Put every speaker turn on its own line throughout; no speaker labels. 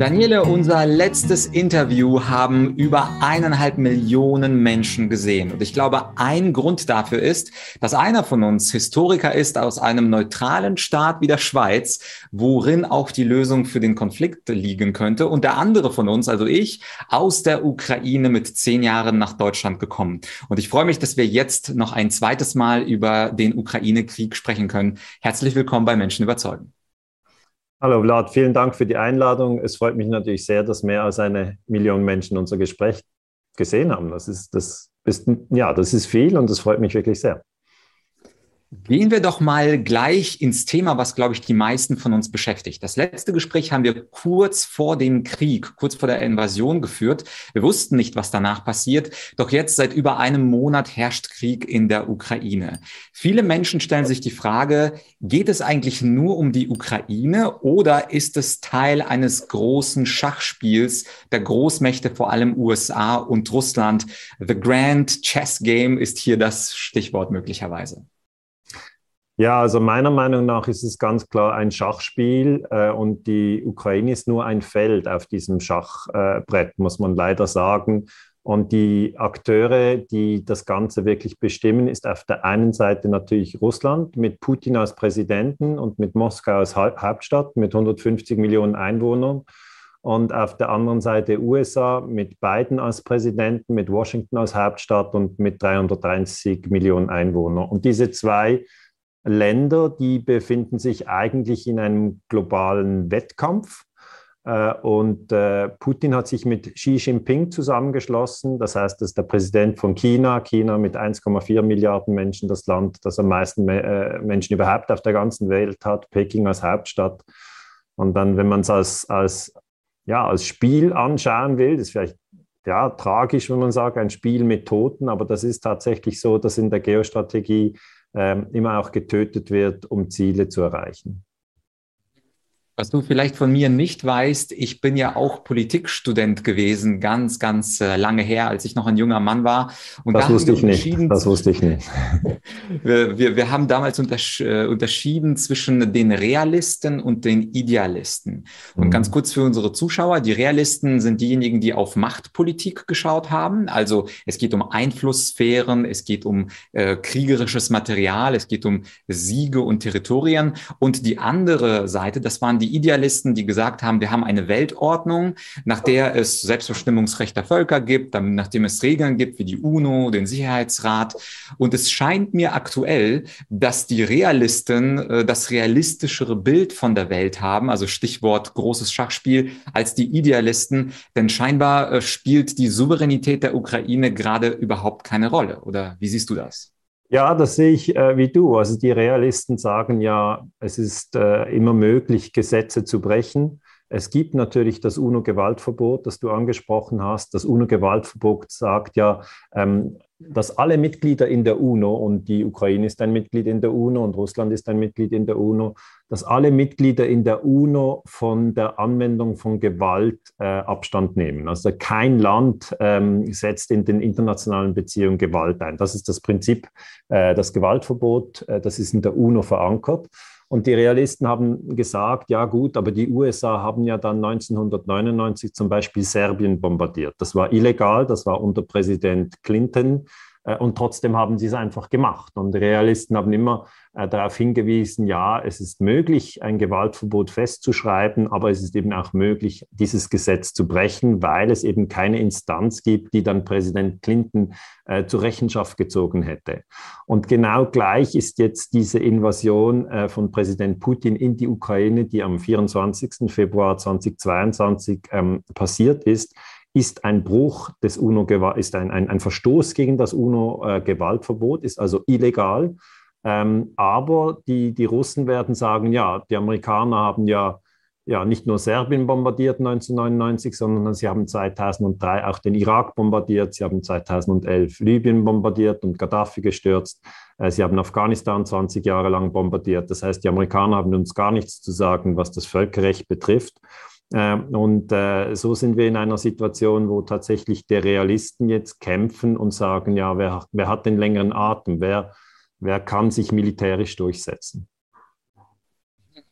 Daniele, unser letztes Interview haben über eineinhalb Millionen Menschen gesehen. Und ich glaube, ein Grund dafür ist, dass einer von uns Historiker ist aus einem neutralen Staat wie der Schweiz, worin auch die Lösung für den Konflikt liegen könnte. Und der andere von uns, also ich, aus der Ukraine mit zehn Jahren nach Deutschland gekommen. Und ich freue mich, dass wir jetzt noch ein zweites Mal über den Ukraine-Krieg sprechen können. Herzlich willkommen bei Menschen überzeugen.
Hallo Vlad, vielen Dank für die Einladung. Es freut mich natürlich sehr, dass mehr als eine Million Menschen unser Gespräch gesehen haben. Das ist, das ist, ja, das ist viel und das freut mich wirklich sehr.
Gehen wir doch mal gleich ins Thema, was, glaube ich, die meisten von uns beschäftigt. Das letzte Gespräch haben wir kurz vor dem Krieg, kurz vor der Invasion geführt. Wir wussten nicht, was danach passiert. Doch jetzt seit über einem Monat herrscht Krieg in der Ukraine. Viele Menschen stellen sich die Frage, geht es eigentlich nur um die Ukraine oder ist es Teil eines großen Schachspiels der Großmächte, vor allem USA und Russland? The Grand Chess Game ist hier das Stichwort möglicherweise.
Ja, also meiner Meinung nach ist es ganz klar ein Schachspiel äh, und die Ukraine ist nur ein Feld auf diesem Schachbrett, muss man leider sagen. Und die Akteure, die das Ganze wirklich bestimmen, ist auf der einen Seite natürlich Russland mit Putin als Präsidenten und mit Moskau als Hauptstadt mit 150 Millionen Einwohnern. Und auf der anderen Seite USA mit Biden als Präsidenten, mit Washington als Hauptstadt und mit 330 Millionen Einwohnern. Und diese zwei Länder, die befinden sich eigentlich in einem globalen Wettkampf. Äh, und äh, Putin hat sich mit Xi Jinping zusammengeschlossen. Das heißt, das ist der Präsident von China. China mit 1,4 Milliarden Menschen, das Land, das am meisten äh, Menschen überhaupt auf der ganzen Welt hat. Peking als Hauptstadt. Und dann, wenn man es als, als, ja, als Spiel anschauen will, das ist vielleicht ja, tragisch, wenn man sagt, ein Spiel mit Toten, aber das ist tatsächlich so, dass in der Geostrategie ähm, immer auch getötet wird, um Ziele zu erreichen.
Was du vielleicht von mir nicht weißt, ich bin ja auch Politikstudent gewesen, ganz, ganz äh, lange her, als ich noch ein junger Mann war.
Und das da wusste ich nicht. Das wusste ich nicht.
wir, wir, wir haben damals untersch äh, unterschieden zwischen den Realisten und den Idealisten. Und mhm. ganz kurz für unsere Zuschauer, die Realisten sind diejenigen, die auf Machtpolitik geschaut haben. Also es geht um Einflusssphären, es geht um äh, kriegerisches Material, es geht um Siege und Territorien. Und die andere Seite, das waren die Idealisten, die gesagt haben, wir haben eine Weltordnung, nach der es Selbstbestimmungsrecht der Völker gibt, nachdem es Regeln gibt wie die UNO, den Sicherheitsrat. Und es scheint mir aktuell, dass die Realisten äh, das realistischere Bild von der Welt haben, also Stichwort großes Schachspiel, als die Idealisten. Denn scheinbar äh, spielt die Souveränität der Ukraine gerade überhaupt keine Rolle. Oder wie siehst du das?
Ja, das sehe ich äh, wie du. Also die Realisten sagen ja, es ist äh, immer möglich, Gesetze zu brechen. Es gibt natürlich das UNO-Gewaltverbot, das du angesprochen hast. Das UNO-Gewaltverbot sagt ja, ähm, dass alle Mitglieder in der UNO, und die Ukraine ist ein Mitglied in der UNO und Russland ist ein Mitglied in der UNO, dass alle Mitglieder in der UNO von der Anwendung von Gewalt äh, Abstand nehmen. Also kein Land ähm, setzt in den internationalen Beziehungen Gewalt ein. Das ist das Prinzip, äh, das Gewaltverbot, äh, das ist in der UNO verankert. Und die Realisten haben gesagt, ja gut, aber die USA haben ja dann 1999 zum Beispiel Serbien bombardiert. Das war illegal, das war unter Präsident Clinton. Äh, und trotzdem haben sie es einfach gemacht. Und Realisten haben immer äh, darauf hingewiesen, ja, es ist möglich, ein Gewaltverbot festzuschreiben, aber es ist eben auch möglich, dieses Gesetz zu brechen, weil es eben keine Instanz gibt, die dann Präsident Clinton äh, zur Rechenschaft gezogen hätte. Und genau gleich ist jetzt diese Invasion äh, von Präsident Putin in die Ukraine, die am 24. Februar 2022 ähm, passiert ist, ist ein Bruch des UNO, ist ein, ein, ein Verstoß gegen das UNO-Gewaltverbot, ist also illegal. Ähm, aber die, die Russen werden sagen, ja, die Amerikaner haben ja, ja nicht nur Serbien bombardiert 1999, sondern sie haben 2003 auch den Irak bombardiert, sie haben 2011 Libyen bombardiert und Gaddafi gestürzt, äh, sie haben Afghanistan 20 Jahre lang bombardiert. Das heißt, die Amerikaner haben uns gar nichts zu sagen, was das Völkerrecht betrifft. Ähm, und äh, so sind wir in einer Situation, wo tatsächlich die Realisten jetzt kämpfen und sagen, ja, wer, wer hat den längeren Atem? Wer, wer kann sich militärisch durchsetzen?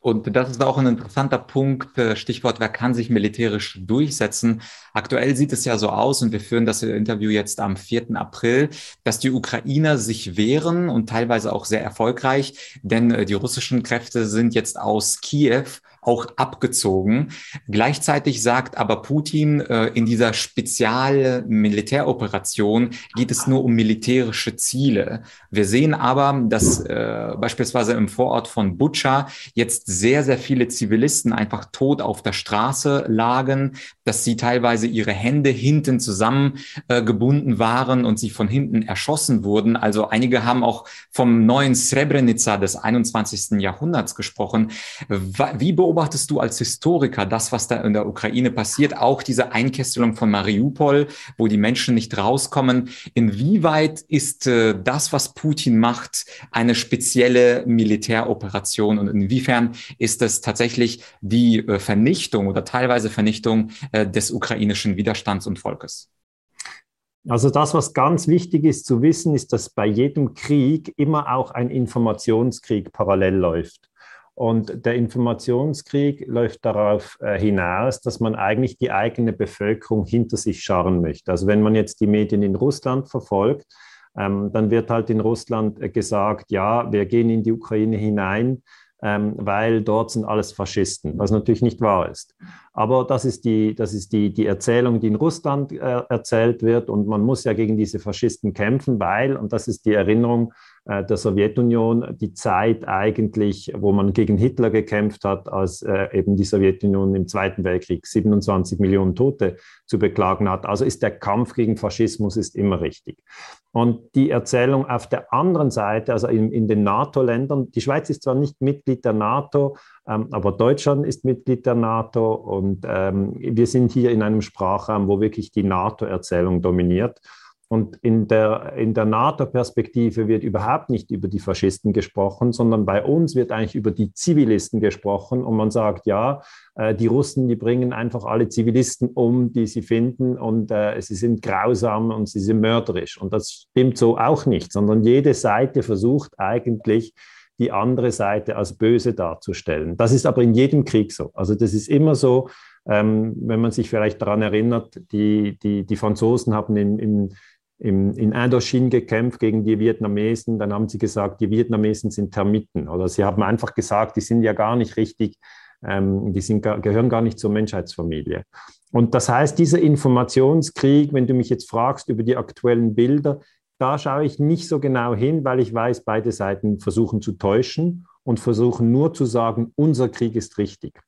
Und das ist auch ein interessanter Punkt, äh, Stichwort, wer kann sich militärisch durchsetzen. Aktuell sieht es ja so aus, und wir führen das Interview jetzt am 4. April, dass die Ukrainer sich wehren und teilweise auch sehr erfolgreich, denn äh, die russischen Kräfte sind jetzt aus Kiew auch abgezogen. Gleichzeitig sagt aber Putin, äh, in dieser Spezialmilitäroperation geht es nur um militärische Ziele. Wir sehen aber, dass äh, beispielsweise im Vorort von Butscha jetzt sehr, sehr viele Zivilisten einfach tot auf der Straße lagen, dass sie teilweise ihre Hände hinten zusammengebunden äh, waren und sie von hinten erschossen wurden. Also einige haben auch vom neuen Srebrenica des 21. Jahrhunderts gesprochen. Wie beobachtest du als Historiker das, was da in der Ukraine passiert? Auch diese Einkesselung von Mariupol, wo die Menschen nicht rauskommen. Inwieweit ist äh, das, was Putin macht, eine spezielle Militäroperation und inwiefern ist es tatsächlich die äh, Vernichtung oder teilweise Vernichtung äh, des ukrainischen Widerstands und Volkes?
Also das, was ganz wichtig ist zu wissen, ist, dass bei jedem Krieg immer auch ein Informationskrieg parallel läuft. Und der Informationskrieg läuft darauf äh, hinaus, dass man eigentlich die eigene Bevölkerung hinter sich scharren möchte. Also wenn man jetzt die Medien in Russland verfolgt, ähm, dann wird halt in Russland äh, gesagt, ja, wir gehen in die Ukraine hinein, ähm, weil dort sind alles Faschisten, was natürlich nicht wahr ist. Aber das ist die, das ist die, die Erzählung, die in Russland äh, erzählt wird und man muss ja gegen diese Faschisten kämpfen, weil, und das ist die Erinnerung äh, der Sowjetunion die Zeit eigentlich, wo man gegen Hitler gekämpft hat, als äh, eben die Sowjetunion im Zweiten Weltkrieg 27 Millionen Tote zu beklagen hat. Also ist der Kampf gegen Faschismus ist immer richtig. Und die Erzählung auf der anderen Seite, also in, in den NATO-Ländern, die Schweiz ist zwar nicht Mitglied der NATO, aber Deutschland ist Mitglied der NATO und ähm, wir sind hier in einem Sprachraum, wo wirklich die NATO-Erzählung dominiert. Und in der, in der NATO-Perspektive wird überhaupt nicht über die Faschisten gesprochen, sondern bei uns wird eigentlich über die Zivilisten gesprochen. Und man sagt, ja, äh, die Russen, die bringen einfach alle Zivilisten um, die sie finden. Und äh, sie sind grausam und sie sind mörderisch. Und das stimmt so auch nicht, sondern jede Seite versucht eigentlich, die andere Seite als böse darzustellen. Das ist aber in jedem Krieg so. Also das ist immer so, ähm, wenn man sich vielleicht daran erinnert, die, die, die Franzosen haben im, im im, in Indochine gekämpft gegen die Vietnamesen. Dann haben sie gesagt, die Vietnamesen sind Termiten. Oder sie haben einfach gesagt, die sind ja gar nicht richtig, ähm, die sind, gehören gar nicht zur Menschheitsfamilie. Und das heißt, dieser Informationskrieg, wenn du mich jetzt fragst über die aktuellen Bilder, da schaue ich nicht so genau hin, weil ich weiß, beide Seiten versuchen zu täuschen und versuchen nur zu sagen, unser Krieg ist richtig.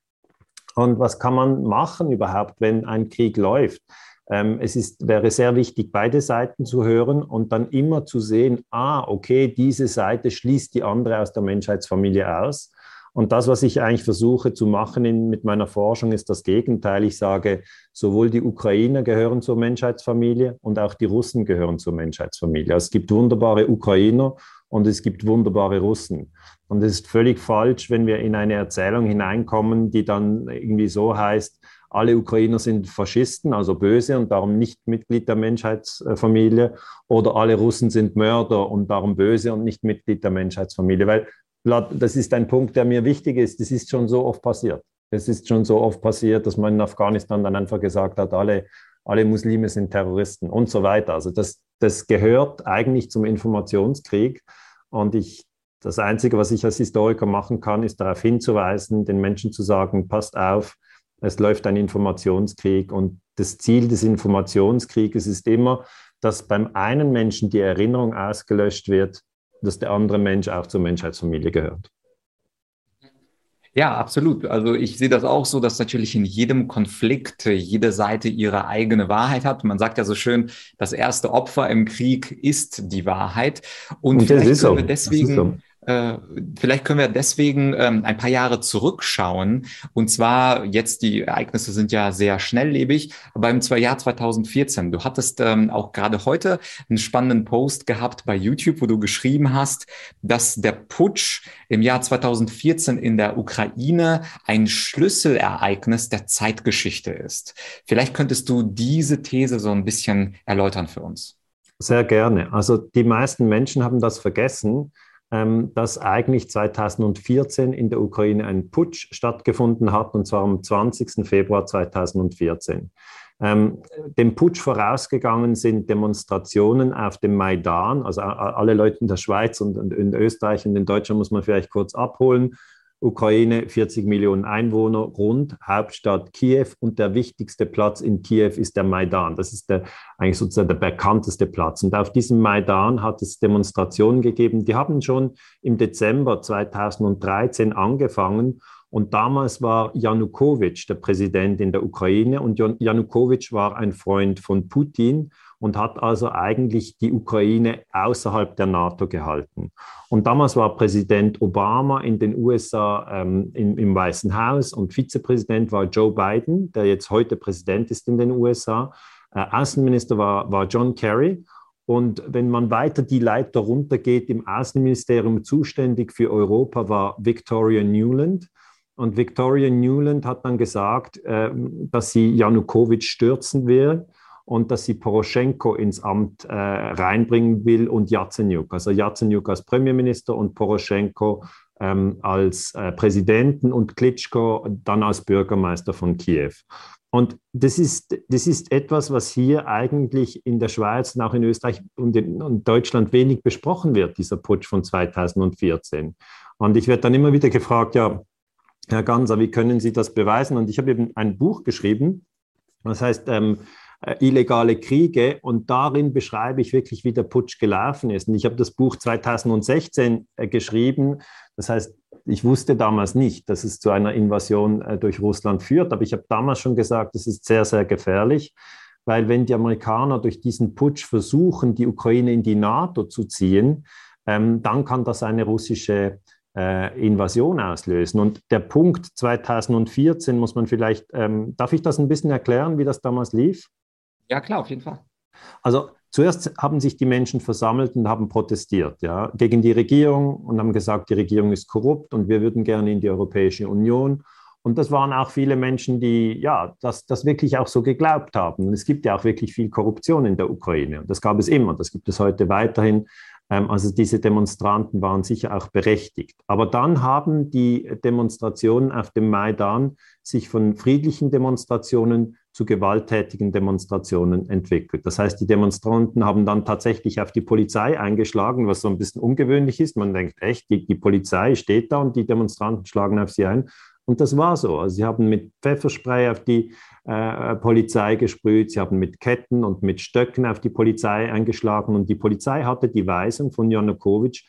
Und was kann man machen überhaupt, wenn ein Krieg läuft? Ähm, es ist, wäre sehr wichtig, beide Seiten zu hören und dann immer zu sehen, ah, okay, diese Seite schließt die andere aus der Menschheitsfamilie aus. Und das, was ich eigentlich versuche zu machen in, mit meiner Forschung, ist das Gegenteil. Ich sage, sowohl die Ukrainer gehören zur Menschheitsfamilie und auch die Russen gehören zur Menschheitsfamilie. Es gibt wunderbare Ukrainer und es gibt wunderbare Russen. Und es ist völlig falsch, wenn wir in eine Erzählung hineinkommen, die dann irgendwie so heißt, alle Ukrainer sind Faschisten, also böse und darum nicht Mitglied der Menschheitsfamilie, oder alle Russen sind Mörder und darum böse und nicht Mitglied der Menschheitsfamilie. Weil das ist ein Punkt, der mir wichtig ist. Das ist schon so oft passiert. Es ist schon so oft passiert, dass man in Afghanistan dann einfach gesagt hat, alle, alle Muslime sind Terroristen und so weiter. Also das, das gehört eigentlich zum Informationskrieg. Und ich, das Einzige, was ich als Historiker machen kann, ist darauf hinzuweisen, den Menschen zu sagen, passt auf, es läuft ein Informationskrieg und das Ziel des Informationskrieges ist immer, dass beim einen Menschen die Erinnerung ausgelöscht wird, dass der andere Mensch auch zur Menschheitsfamilie gehört.
Ja, absolut. Also ich sehe das auch so, dass natürlich in jedem Konflikt jede Seite ihre eigene Wahrheit hat. Man sagt ja so schön, das erste Opfer im Krieg ist die Wahrheit. Und, Und vielleicht können wir deswegen vielleicht können wir deswegen ähm, ein paar Jahre zurückschauen. Und zwar jetzt, die Ereignisse sind ja sehr schnelllebig, aber im Jahr 2014. Du hattest ähm, auch gerade heute einen spannenden Post gehabt bei YouTube, wo du geschrieben hast, dass der Putsch im Jahr 2014 in der Ukraine ein Schlüsselereignis der Zeitgeschichte ist. Vielleicht könntest du diese These so ein bisschen erläutern für uns.
Sehr gerne. Also die meisten Menschen haben das vergessen, dass eigentlich 2014 in der Ukraine ein Putsch stattgefunden hat, und zwar am 20. Februar 2014. Ähm, dem Putsch vorausgegangen sind Demonstrationen auf dem Maidan. Also alle Leute in der Schweiz und, und in Österreich und in Deutschland muss man vielleicht kurz abholen. Ukraine 40 Millionen Einwohner, rund Hauptstadt Kiew und der wichtigste Platz in Kiew ist der Maidan. Das ist der, eigentlich sozusagen der bekannteste Platz. Und auf diesem Maidan hat es Demonstrationen gegeben. Die haben schon im Dezember 2013 angefangen. Und damals war Janukowitsch der Präsident in der Ukraine und Janukowitsch war ein Freund von Putin und hat also eigentlich die Ukraine außerhalb der NATO gehalten. Und damals war Präsident Obama in den USA ähm, im, im Weißen Haus und Vizepräsident war Joe Biden, der jetzt heute Präsident ist in den USA. Äh, Außenminister war, war John Kerry. Und wenn man weiter die Leiter runtergeht, im Außenministerium zuständig für Europa war Victoria Newland. Und Victoria Newland hat dann gesagt, äh, dass sie Janukowitsch stürzen will und dass sie Poroschenko ins Amt äh, reinbringen will und Yatsenyuk. Also Yatsenyuk als Premierminister und Poroschenko ähm, als äh, Präsidenten und Klitschko dann als Bürgermeister von Kiew. Und das ist, das ist etwas, was hier eigentlich in der Schweiz und auch in Österreich und in, in Deutschland wenig besprochen wird, dieser Putsch von 2014. Und ich werde dann immer wieder gefragt, ja, Herr Ganser, wie können Sie das beweisen? Und ich habe eben ein Buch geschrieben, das heißt ähm, äh, illegale Kriege und darin beschreibe ich wirklich, wie der Putsch gelaufen ist. Und ich habe das Buch 2016 äh, geschrieben. Das heißt, ich wusste damals nicht, dass es zu einer Invasion äh, durch Russland führt, aber ich habe damals schon gesagt, es ist sehr, sehr gefährlich, weil wenn die Amerikaner durch diesen Putsch versuchen, die Ukraine in die NATO zu ziehen, ähm, dann kann das eine russische Invasion auslösen. Und der Punkt 2014 muss man vielleicht, ähm, darf ich das ein bisschen erklären, wie das damals lief?
Ja, klar, auf jeden Fall.
Also zuerst haben sich die Menschen versammelt und haben protestiert ja, gegen die Regierung und haben gesagt, die Regierung ist korrupt und wir würden gerne in die Europäische Union. Und das waren auch viele Menschen, die ja, das, das wirklich auch so geglaubt haben. Und es gibt ja auch wirklich viel Korruption in der Ukraine. Und das gab es immer, das gibt es heute weiterhin. Ähm, also diese Demonstranten waren sicher auch berechtigt. Aber dann haben die Demonstrationen auf dem Maidan sich von friedlichen Demonstrationen zu gewalttätigen Demonstrationen entwickelt. Das heißt, die Demonstranten haben dann tatsächlich auf die Polizei eingeschlagen, was so ein bisschen ungewöhnlich ist. Man denkt echt, die, die Polizei steht da und die Demonstranten schlagen auf sie ein. Und das war so. Also sie haben mit Pfefferspray auf die äh, Polizei gesprüht, sie haben mit Ketten und mit Stöcken auf die Polizei eingeschlagen und die Polizei hatte die Weisung von Janukowitsch,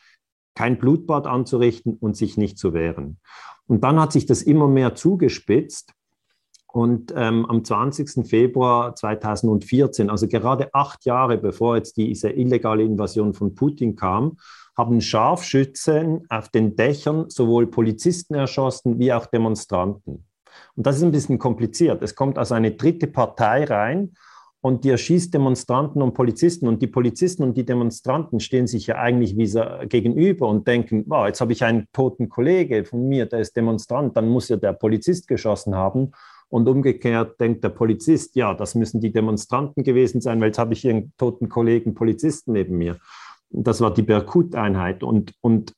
kein Blutbad anzurichten und sich nicht zu wehren. Und dann hat sich das immer mehr zugespitzt und ähm, am 20. Februar 2014, also gerade acht Jahre bevor jetzt diese illegale Invasion von Putin kam, haben Scharfschützen auf den Dächern sowohl Polizisten erschossen wie auch Demonstranten. Und das ist ein bisschen kompliziert. Es kommt also eine dritte Partei rein und die erschießt Demonstranten und Polizisten. Und die Polizisten und die Demonstranten stehen sich ja eigentlich gegenüber und denken, wow, jetzt habe ich einen toten Kollege von mir, der ist Demonstrant, dann muss ja der Polizist geschossen haben. Und umgekehrt denkt der Polizist, ja, das müssen die Demonstranten gewesen sein, weil jetzt habe ich hier einen toten Kollegen Polizisten neben mir. Das war die Berkut-Einheit. Und, und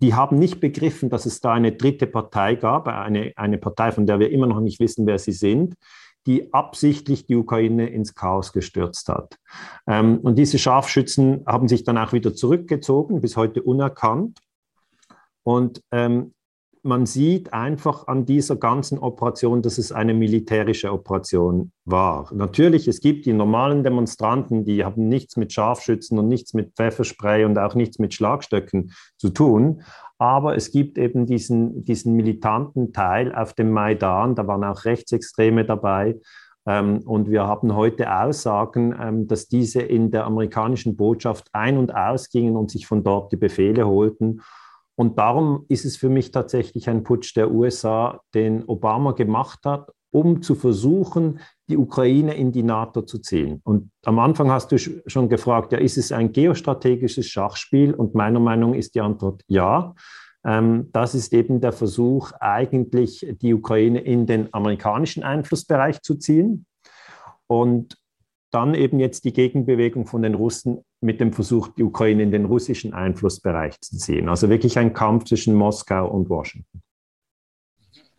die haben nicht begriffen, dass es da eine dritte Partei gab, eine, eine Partei, von der wir immer noch nicht wissen, wer sie sind, die absichtlich die Ukraine ins Chaos gestürzt hat. Ähm, und diese Scharfschützen haben sich dann auch wieder zurückgezogen, bis heute unerkannt. Und ähm, man sieht einfach an dieser ganzen Operation, dass es eine militärische Operation war. Natürlich, es gibt die normalen Demonstranten, die haben nichts mit Scharfschützen und nichts mit Pfefferspray und auch nichts mit Schlagstöcken zu tun. Aber es gibt eben diesen, diesen militanten Teil auf dem Maidan, da waren auch Rechtsextreme dabei. Ähm, und wir haben heute Aussagen, ähm, dass diese in der amerikanischen Botschaft ein- und ausgingen und sich von dort die Befehle holten. Und darum ist es für mich tatsächlich ein Putsch der USA, den Obama gemacht hat, um zu versuchen, die Ukraine in die NATO zu ziehen. Und am Anfang hast du schon gefragt, ja, ist es ein geostrategisches Schachspiel? Und meiner Meinung ist die Antwort ja. Ähm, das ist eben der Versuch, eigentlich die Ukraine in den amerikanischen Einflussbereich zu ziehen. Und dann eben jetzt die Gegenbewegung von den Russen mit dem Versuch, die Ukraine in den russischen Einflussbereich zu ziehen. Also wirklich ein Kampf zwischen Moskau und Washington.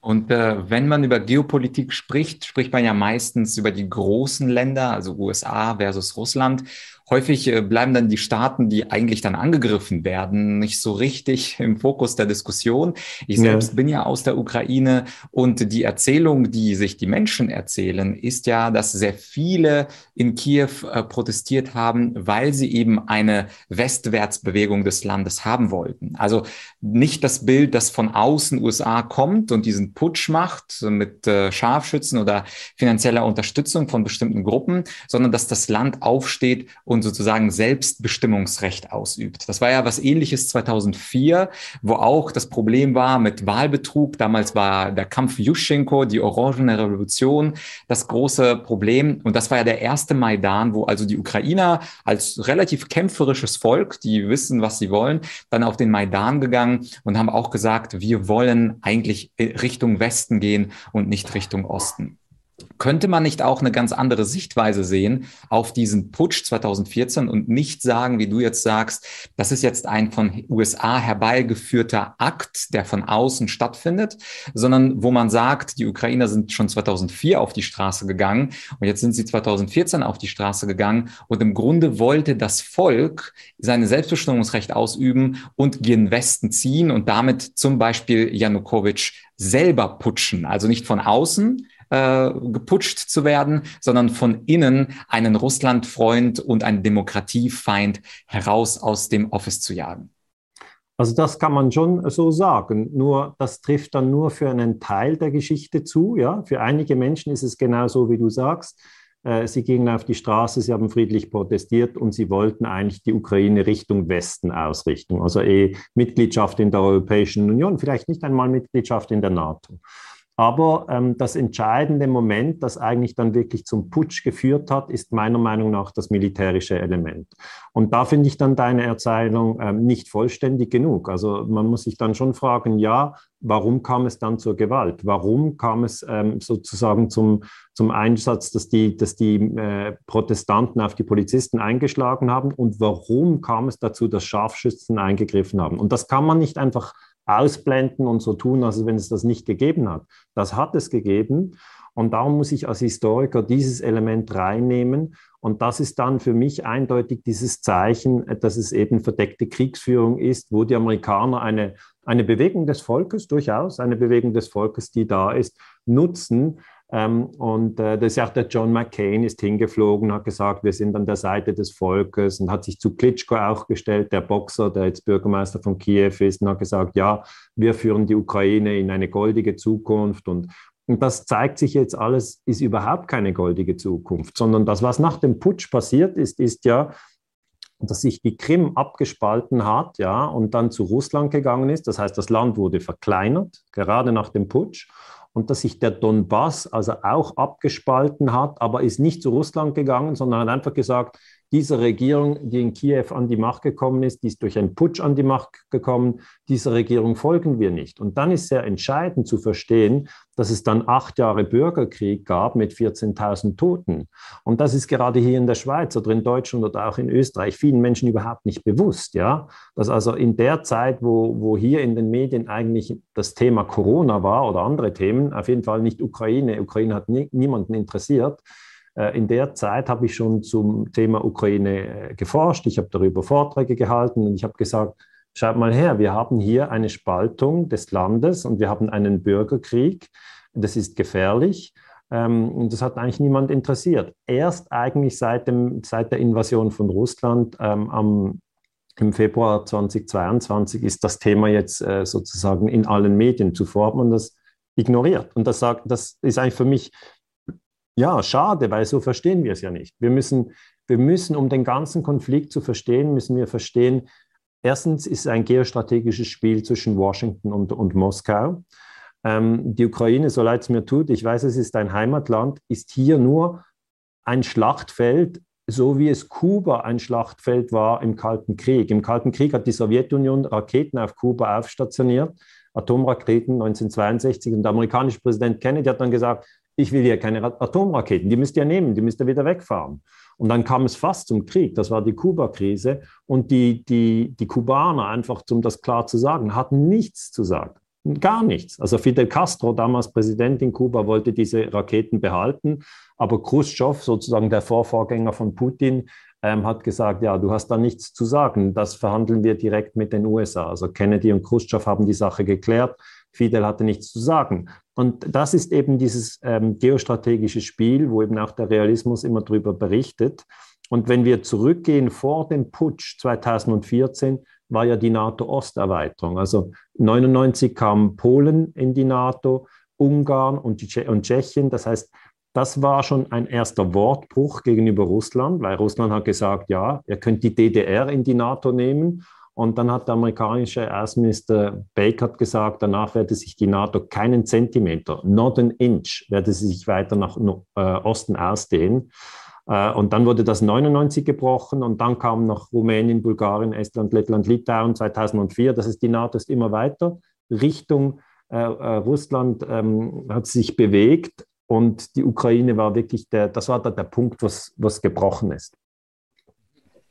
Und äh, wenn man über Geopolitik spricht, spricht man ja meistens über die großen Länder, also USA versus Russland häufig äh, bleiben dann die Staaten, die eigentlich dann angegriffen werden, nicht so richtig im Fokus der Diskussion. Ich selbst ja. bin ja aus der Ukraine und die Erzählung, die sich die Menschen erzählen, ist ja, dass sehr viele in Kiew äh, protestiert haben, weil sie eben eine Westwärtsbewegung des Landes haben wollten. Also nicht das Bild, das von außen USA kommt und diesen Putsch macht mit äh, Scharfschützen oder finanzieller Unterstützung von bestimmten Gruppen, sondern dass das Land aufsteht und sozusagen Selbstbestimmungsrecht ausübt. Das war ja was ähnliches 2004, wo auch das Problem war mit Wahlbetrug. Damals war der Kampf Juschenko, die Orangene Revolution, das große Problem. Und das war ja der erste Maidan, wo also die Ukrainer als relativ kämpferisches Volk, die wissen, was sie wollen, dann auf den Maidan gegangen und haben auch gesagt, wir wollen eigentlich Richtung Westen gehen und nicht Richtung Osten. Könnte man nicht auch eine ganz andere Sichtweise sehen auf diesen Putsch 2014 und nicht sagen, wie du jetzt sagst, das ist jetzt ein von USA herbeigeführter Akt, der von außen stattfindet, sondern wo man sagt, die Ukrainer sind schon 2004 auf die Straße gegangen und jetzt sind sie 2014 auf die Straße gegangen und im Grunde wollte das Volk seine Selbstbestimmungsrecht ausüben und gen Westen ziehen und damit zum Beispiel Janukowitsch selber putschen, also nicht von außen, äh, geputscht zu werden, sondern von innen einen Russlandfreund und einen Demokratiefeind heraus aus dem Office zu jagen.
Also das kann man schon so sagen. Nur das trifft dann nur für einen Teil der Geschichte zu. Ja, für einige Menschen ist es genau so, wie du sagst. Äh, sie gingen auf die Straße, sie haben friedlich protestiert und sie wollten eigentlich die Ukraine Richtung Westen ausrichten. Also eh Mitgliedschaft in der Europäischen Union, vielleicht nicht einmal Mitgliedschaft in der NATO. Aber ähm, das entscheidende Moment, das eigentlich dann wirklich zum Putsch geführt hat, ist meiner Meinung nach das militärische Element. Und da finde ich dann deine Erzählung ähm, nicht vollständig genug. Also man muss sich dann schon fragen, ja, warum kam es dann zur Gewalt? Warum kam es ähm, sozusagen zum, zum Einsatz, dass die, dass die äh, Protestanten auf die Polizisten eingeschlagen haben? Und warum kam es dazu, dass Scharfschützen eingegriffen haben? Und das kann man nicht einfach ausblenden und so tun, als wenn es das nicht gegeben hat. Das hat es gegeben. Und darum muss ich als Historiker dieses Element reinnehmen. Und das ist dann für mich eindeutig dieses Zeichen, dass es eben verdeckte Kriegsführung ist, wo die Amerikaner eine, eine Bewegung des Volkes, durchaus eine Bewegung des Volkes, die da ist, nutzen, und äh, das ist auch der John McCain ist hingeflogen, hat gesagt, wir sind an der Seite des Volkes und hat sich zu Klitschko auch gestellt, der Boxer, der jetzt Bürgermeister von Kiew ist, und hat gesagt, ja, wir führen die Ukraine in eine goldige Zukunft und und das zeigt sich jetzt alles, ist überhaupt keine goldige Zukunft, sondern das, was nach dem Putsch passiert ist, ist ja, dass sich die Krim abgespalten hat, ja, und dann zu Russland gegangen ist. Das heißt, das Land wurde verkleinert, gerade nach dem Putsch und dass sich der Donbass also auch abgespalten hat, aber ist nicht zu Russland gegangen, sondern hat einfach gesagt, diese Regierung, die in Kiew an die Macht gekommen ist, die ist durch einen Putsch an die Macht gekommen, dieser Regierung folgen wir nicht. Und dann ist sehr entscheidend zu verstehen, dass es dann acht Jahre Bürgerkrieg gab mit 14.000 Toten. Und das ist gerade hier in der Schweiz oder in Deutschland oder auch in Österreich vielen Menschen überhaupt nicht bewusst. Ja? Dass also in der Zeit, wo, wo hier in den Medien eigentlich das Thema Corona war oder andere Themen, auf jeden Fall nicht Ukraine, Ukraine hat nie, niemanden interessiert, in der Zeit habe ich schon zum Thema Ukraine äh, geforscht. Ich habe darüber Vorträge gehalten und ich habe gesagt, schaut mal her, wir haben hier eine Spaltung des Landes und wir haben einen Bürgerkrieg. Das ist gefährlich. Ähm, und das hat eigentlich niemand interessiert. Erst eigentlich seit, dem, seit der Invasion von Russland ähm, am, im Februar 2022 ist das Thema jetzt äh, sozusagen in allen Medien. Zuvor hat man das ignoriert. Und das, sagt, das ist eigentlich für mich ja, schade, weil so verstehen wir es ja nicht. Wir müssen, wir müssen, um den ganzen Konflikt zu verstehen, müssen wir verstehen, Erstens ist es ein geostrategisches Spiel zwischen Washington und, und Moskau. Ähm, die Ukraine, so leid es mir tut, ich weiß, es ist ein Heimatland, ist hier nur ein Schlachtfeld, so wie es Kuba ein Schlachtfeld war im Kalten Krieg. Im Kalten Krieg hat die Sowjetunion Raketen auf Kuba aufstationiert, Atomraketen 1962. Und der amerikanische Präsident Kennedy hat dann gesagt, ich will hier keine Atomraketen, die müsst ihr nehmen, die müsst ihr wieder wegfahren. Und dann kam es fast zum Krieg, das war die Kuba-Krise. Und die, die, die Kubaner, einfach um das klar zu sagen, hatten nichts zu sagen. Gar nichts. Also Fidel Castro, damals Präsident in Kuba, wollte diese Raketen behalten, aber Khrushchev, sozusagen der Vorvorgänger von Putin, ähm, hat gesagt, ja, du hast da nichts zu sagen, das verhandeln wir direkt mit den USA. Also Kennedy und Khrushchev haben die Sache geklärt, Fidel hatte nichts zu sagen. Und das ist eben dieses ähm, geostrategische Spiel, wo eben auch der Realismus immer darüber berichtet. Und wenn wir zurückgehen vor dem Putsch 2014, war ja die NATO-Osterweiterung. Also 99 kam Polen in die NATO, Ungarn und, die und Tschechien. Das heißt, das war schon ein erster Wortbruch gegenüber Russland, weil Russland hat gesagt, ja, ihr könnt die DDR in die NATO nehmen. Und dann hat der amerikanische Außenminister Baker gesagt, danach werde sich die NATO keinen Zentimeter, not an inch, werde sie sich weiter nach äh, Osten ausdehnen. Äh, und dann wurde das 99 gebrochen und dann kam noch Rumänien, Bulgarien, Estland, Lettland, Litauen 2004. Das ist die NATO ist immer weiter Richtung äh, Russland ähm, hat sich bewegt und die Ukraine war wirklich der, das war da der Punkt, was, was gebrochen ist.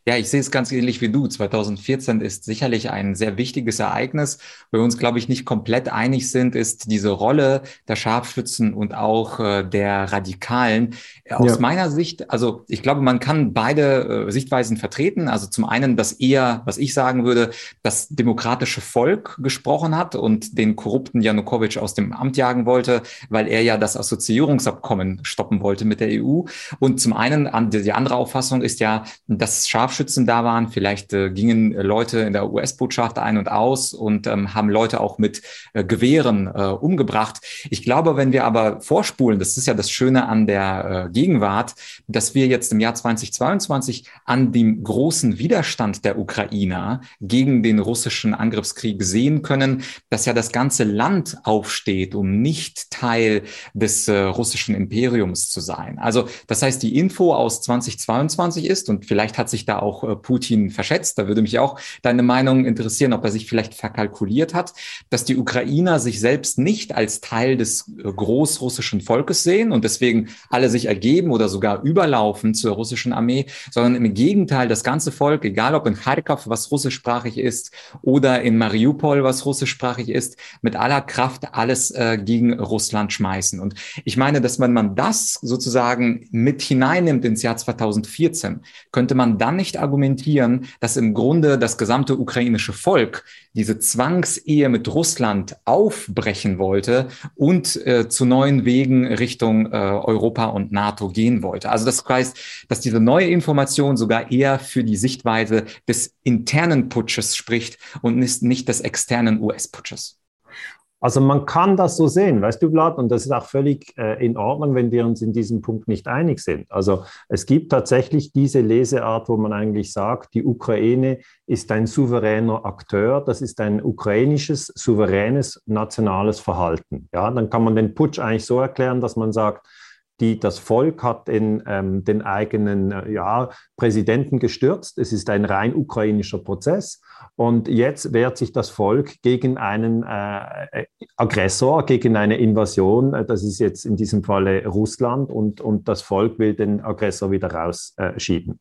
Ja, ich sehe es ganz ähnlich wie du. 2014 ist sicherlich ein sehr wichtiges Ereignis. Wo wir uns, glaube ich, nicht komplett einig sind, ist diese Rolle der Scharfschützen und auch äh, der Radikalen. Aus ja. meiner Sicht, also ich glaube, man kann beide äh, Sichtweisen vertreten. Also zum einen, dass eher, was ich sagen würde, das demokratische Volk gesprochen hat und den korrupten Janukowitsch aus dem Amt jagen wollte, weil er ja das Assoziierungsabkommen stoppen wollte mit der EU. Und zum einen, die andere Auffassung ist ja, dass Scharfschützen Scharfschützen da waren. Vielleicht äh, gingen äh, Leute in der US-Botschaft ein und aus und ähm, haben Leute auch mit äh, Gewehren äh, umgebracht. Ich glaube, wenn wir aber vorspulen, das ist ja das Schöne an der äh, Gegenwart, dass wir jetzt im Jahr 2022 an dem großen Widerstand der Ukrainer gegen den russischen Angriffskrieg sehen können, dass ja das ganze Land aufsteht, um nicht Teil des äh, russischen Imperiums zu sein. Also das heißt, die Info aus 2022 ist, und vielleicht hat sich da auch äh, Putin verschätzt. Da würde mich auch deine Meinung interessieren, ob er sich vielleicht verkalkuliert hat, dass die Ukrainer sich selbst nicht als Teil des äh, großrussischen Volkes sehen und deswegen alle sich ergeben oder sogar überlaufen zur russischen Armee, sondern im Gegenteil das ganze Volk, egal ob in Kharkov, was russischsprachig ist, oder in Mariupol, was russischsprachig ist, mit aller Kraft alles äh, gegen Russland schmeißen. Und ich meine, dass wenn man das sozusagen mit hineinnimmt ins Jahr 2014, könnte man dann nicht argumentieren, dass im Grunde das gesamte ukrainische Volk diese Zwangsehe mit Russland aufbrechen wollte und äh, zu neuen Wegen Richtung äh, Europa und NATO gehen wollte. Also das heißt, dass diese neue Information sogar eher für die Sichtweise des internen Putsches spricht und nicht, nicht des externen US-Putsches.
Also man kann das so sehen, weißt du, Vlad, und das ist auch völlig äh, in Ordnung, wenn wir uns in diesem Punkt nicht einig sind. Also es gibt tatsächlich diese Leseart, wo man eigentlich sagt, die Ukraine ist ein souveräner Akteur, das ist ein ukrainisches, souveränes, nationales Verhalten. Ja, dann kann man den Putsch eigentlich so erklären, dass man sagt, die, das Volk hat in, ähm, den eigenen äh, ja, Präsidenten gestürzt. Es ist ein rein ukrainischer Prozess. Und jetzt wehrt sich das Volk gegen einen äh, Aggressor, gegen eine Invasion. Äh, das ist jetzt in diesem Falle Russland und, und das Volk will den Aggressor wieder rausschieben.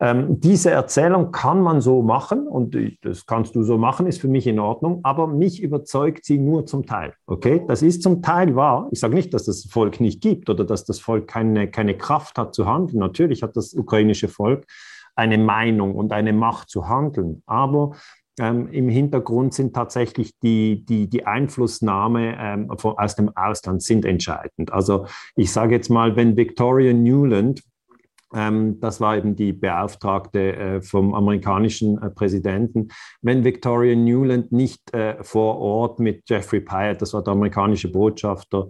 Ähm, diese Erzählung kann man so machen und das kannst du so machen, ist für mich in Ordnung, aber mich überzeugt sie nur zum Teil. Okay, das ist zum Teil wahr. Ich sage nicht, dass das Volk nicht gibt oder dass das Volk keine, keine Kraft hat zu handeln. Natürlich hat das ukrainische Volk eine Meinung und eine Macht zu handeln. Aber ähm, im Hintergrund sind tatsächlich die, die, die Einflussnahme ähm, von, aus dem Ausland sind entscheidend. Also ich sage jetzt mal, wenn Victoria Newland, das war eben die Beauftragte äh, vom amerikanischen äh, Präsidenten, wenn Victoria Newland nicht äh, vor Ort mit Jeffrey Pyatt, das war der amerikanische Botschafter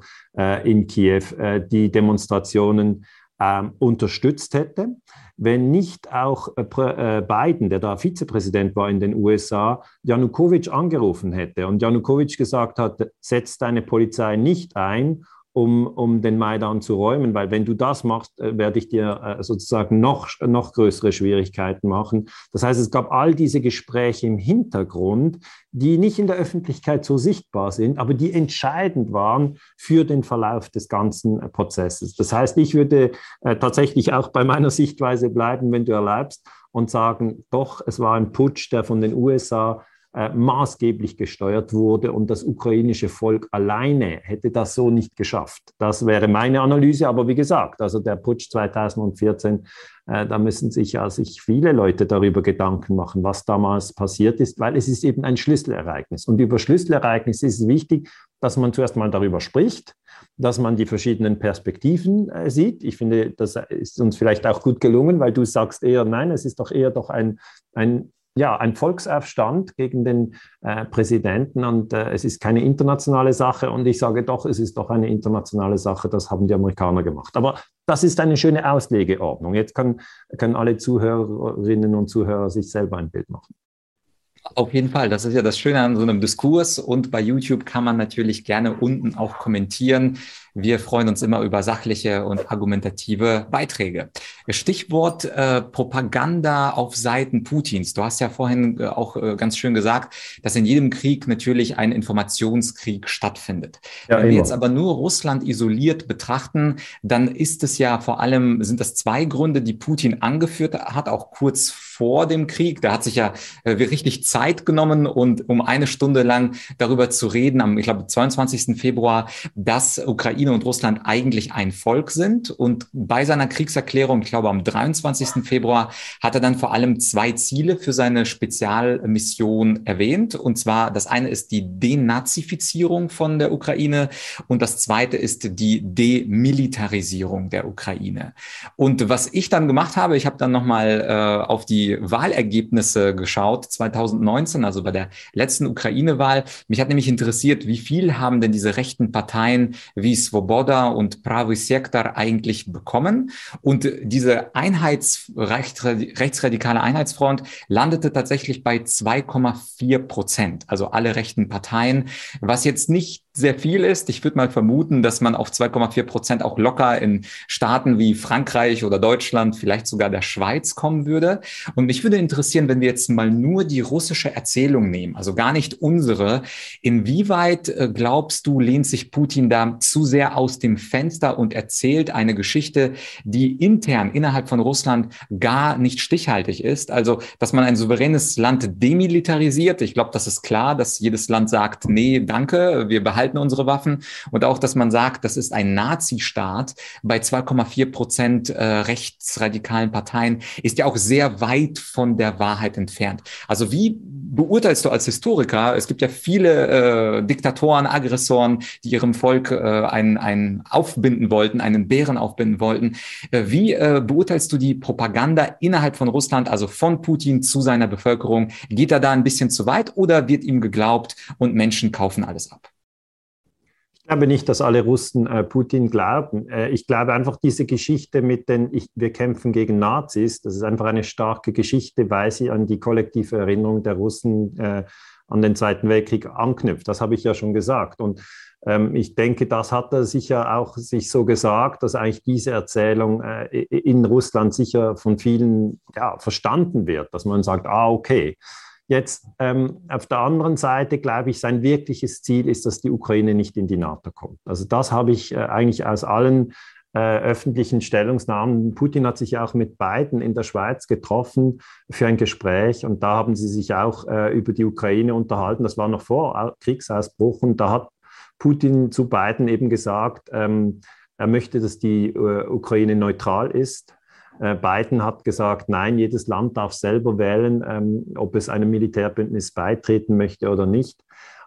in Kiew, die Demonstrationen ähm, unterstützt hätte, wenn nicht auch Biden, der da Vizepräsident war in den USA, Janukowitsch angerufen hätte und Janukowitsch gesagt hat, setz deine Polizei nicht ein um, um den Maidan zu räumen, weil wenn du das machst, äh, werde ich dir äh, sozusagen noch, noch größere Schwierigkeiten machen. Das heißt, es gab all diese Gespräche im Hintergrund, die nicht in der Öffentlichkeit so sichtbar sind, aber die entscheidend waren für den Verlauf des ganzen äh, Prozesses. Das heißt, ich würde tatsächlich auch bei meiner Sichtweise bleiben, wenn du erlaubst, und sagen, doch, es war ein Putsch, der von den USA äh, maßgeblich gesteuert wurde und das ukrainische Volk alleine hätte das so nicht geschafft. Das wäre meine Analyse, aber wie gesagt, also der Putsch 2014, äh, da müssen sich ja sich viele Leute darüber Gedanken machen, was damals passiert ist, weil es ist eben ein Schlüsselereignis. Und über Schlüsselereignisse ist es wichtig, dass man zuerst mal darüber spricht, dass man die verschiedenen Perspektiven äh, sieht. Ich finde, das ist uns vielleicht auch gut gelungen, weil du sagst eher, nein, es ist doch eher doch ein, ein ja, ein Volksaufstand gegen den äh, Präsidenten und äh, es ist keine internationale Sache und ich sage doch, es ist doch eine internationale Sache, das haben die Amerikaner gemacht. Aber das ist eine schöne Auslegeordnung. Jetzt können, können alle Zuhörerinnen und Zuhörer sich selber ein Bild machen.
Auf jeden Fall, das ist ja das Schöne an so einem Diskurs und bei YouTube kann man natürlich gerne unten auch kommentieren. Wir freuen uns immer über sachliche und argumentative Beiträge. Stichwort äh, Propaganda auf Seiten Putins. Du hast ja vorhin äh, auch äh, ganz schön gesagt, dass in jedem Krieg natürlich ein Informationskrieg stattfindet. Ja, Wenn wir jetzt aber nur Russland isoliert betrachten, dann ist es ja vor allem, sind das zwei Gründe, die Putin angeführt hat, auch kurz vor dem Krieg. Da hat sich ja äh, richtig Zeit genommen und um eine Stunde lang darüber zu reden, am, ich glaube, 22. Februar, dass Ukraine Ukraine und Russland eigentlich ein Volk sind. Und bei seiner Kriegserklärung, ich glaube am 23. Februar, hat er dann vor allem zwei Ziele für seine Spezialmission erwähnt. Und zwar das eine ist die Denazifizierung von der Ukraine und das zweite ist die Demilitarisierung der Ukraine. Und was ich dann gemacht habe, ich habe dann nochmal äh, auf die Wahlergebnisse geschaut, 2019, also bei der letzten Ukraine-Wahl. Mich hat nämlich interessiert, wie viel haben denn diese rechten Parteien wie Svoboda und Pravy Sektor eigentlich bekommen. Und diese Einheits rechtsradikale Einheitsfront landete tatsächlich bei 2,4 Prozent, also alle rechten Parteien, was jetzt nicht sehr viel ist. Ich würde mal vermuten, dass man auf 2,4 Prozent auch locker in Staaten wie Frankreich oder Deutschland, vielleicht sogar der Schweiz kommen würde. Und mich würde interessieren, wenn wir jetzt mal nur die russische Erzählung nehmen, also gar nicht unsere, inwieweit äh, glaubst du, lehnt sich Putin da zu sehr aus dem Fenster und erzählt eine Geschichte, die intern innerhalb von Russland gar nicht stichhaltig ist? Also, dass man ein souveränes Land demilitarisiert. Ich glaube, das ist klar, dass jedes Land sagt, nee, danke, wir behalten behalten unsere Waffen. Und auch, dass man sagt, das ist ein Nazi-Staat bei 2,4 Prozent äh, rechtsradikalen Parteien, ist ja auch sehr weit von der Wahrheit entfernt. Also wie beurteilst du als Historiker, es gibt ja viele äh, Diktatoren, Aggressoren, die ihrem Volk äh, einen, einen aufbinden wollten, einen Bären aufbinden wollten. Äh, wie äh, beurteilst du die Propaganda innerhalb von Russland, also von Putin zu seiner Bevölkerung? Geht er da ein bisschen zu weit oder wird ihm geglaubt und Menschen kaufen alles ab?
Ich glaube nicht, dass alle Russen äh, Putin glauben. Äh, ich glaube einfach, diese Geschichte mit den, ich, wir kämpfen gegen Nazis, das ist einfach eine starke Geschichte, weil sie an die kollektive Erinnerung der Russen äh, an den Zweiten Weltkrieg anknüpft. Das habe ich ja schon gesagt. Und ähm, ich denke, das hat er sicher auch sich so gesagt, dass eigentlich diese Erzählung äh, in Russland sicher von vielen ja, verstanden wird, dass man sagt, ah, okay. Jetzt ähm, auf der anderen Seite glaube ich, sein wirkliches Ziel ist, dass die Ukraine nicht in die NATO kommt. Also das habe ich äh, eigentlich aus allen äh, öffentlichen Stellungsnahmen. Putin hat sich ja auch mit beiden in der Schweiz getroffen für ein Gespräch und da haben sie sich auch äh, über die Ukraine unterhalten. Das war noch vor Kriegsausbruch und da hat Putin zu beiden eben gesagt, ähm, er möchte, dass die äh, Ukraine neutral ist Biden hat gesagt, nein, jedes Land darf selber wählen, ähm, ob es einem Militärbündnis beitreten möchte oder nicht.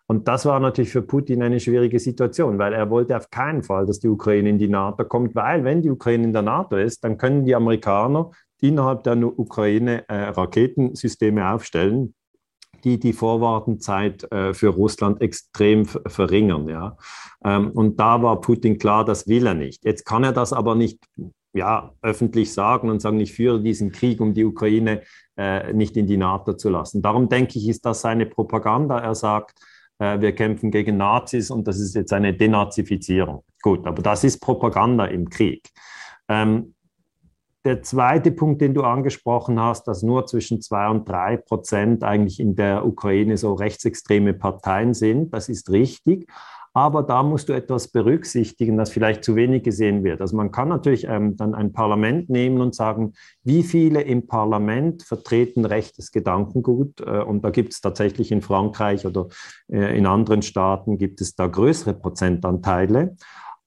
Und das war natürlich für Putin eine schwierige Situation, weil er wollte auf keinen Fall, dass die Ukraine in die NATO kommt, weil wenn die Ukraine in der NATO ist, dann können die Amerikaner innerhalb der Ukraine äh, Raketensysteme aufstellen, die die Vorwartenzeit äh, für Russland extrem verringern. Ja? Ähm, und da war Putin klar, das will er nicht. Jetzt kann er das aber nicht ja, öffentlich sagen und sagen, ich führe diesen Krieg, um die Ukraine äh, nicht in die NATO zu lassen. Darum denke ich, ist das seine Propaganda. Er sagt, äh, wir kämpfen gegen Nazis und das ist jetzt eine Denazifizierung. Gut, aber das ist Propaganda im Krieg. Ähm, der zweite Punkt, den du angesprochen hast, dass nur zwischen zwei und drei Prozent eigentlich in der Ukraine so rechtsextreme Parteien sind, das ist richtig. Aber da musst du etwas berücksichtigen, das vielleicht zu wenig gesehen wird. Also man kann natürlich ähm, dann ein Parlament nehmen und sagen, wie viele im Parlament vertreten rechtes Gedankengut. Äh, und da gibt es tatsächlich in Frankreich oder äh, in anderen Staaten gibt es da größere Prozentanteile.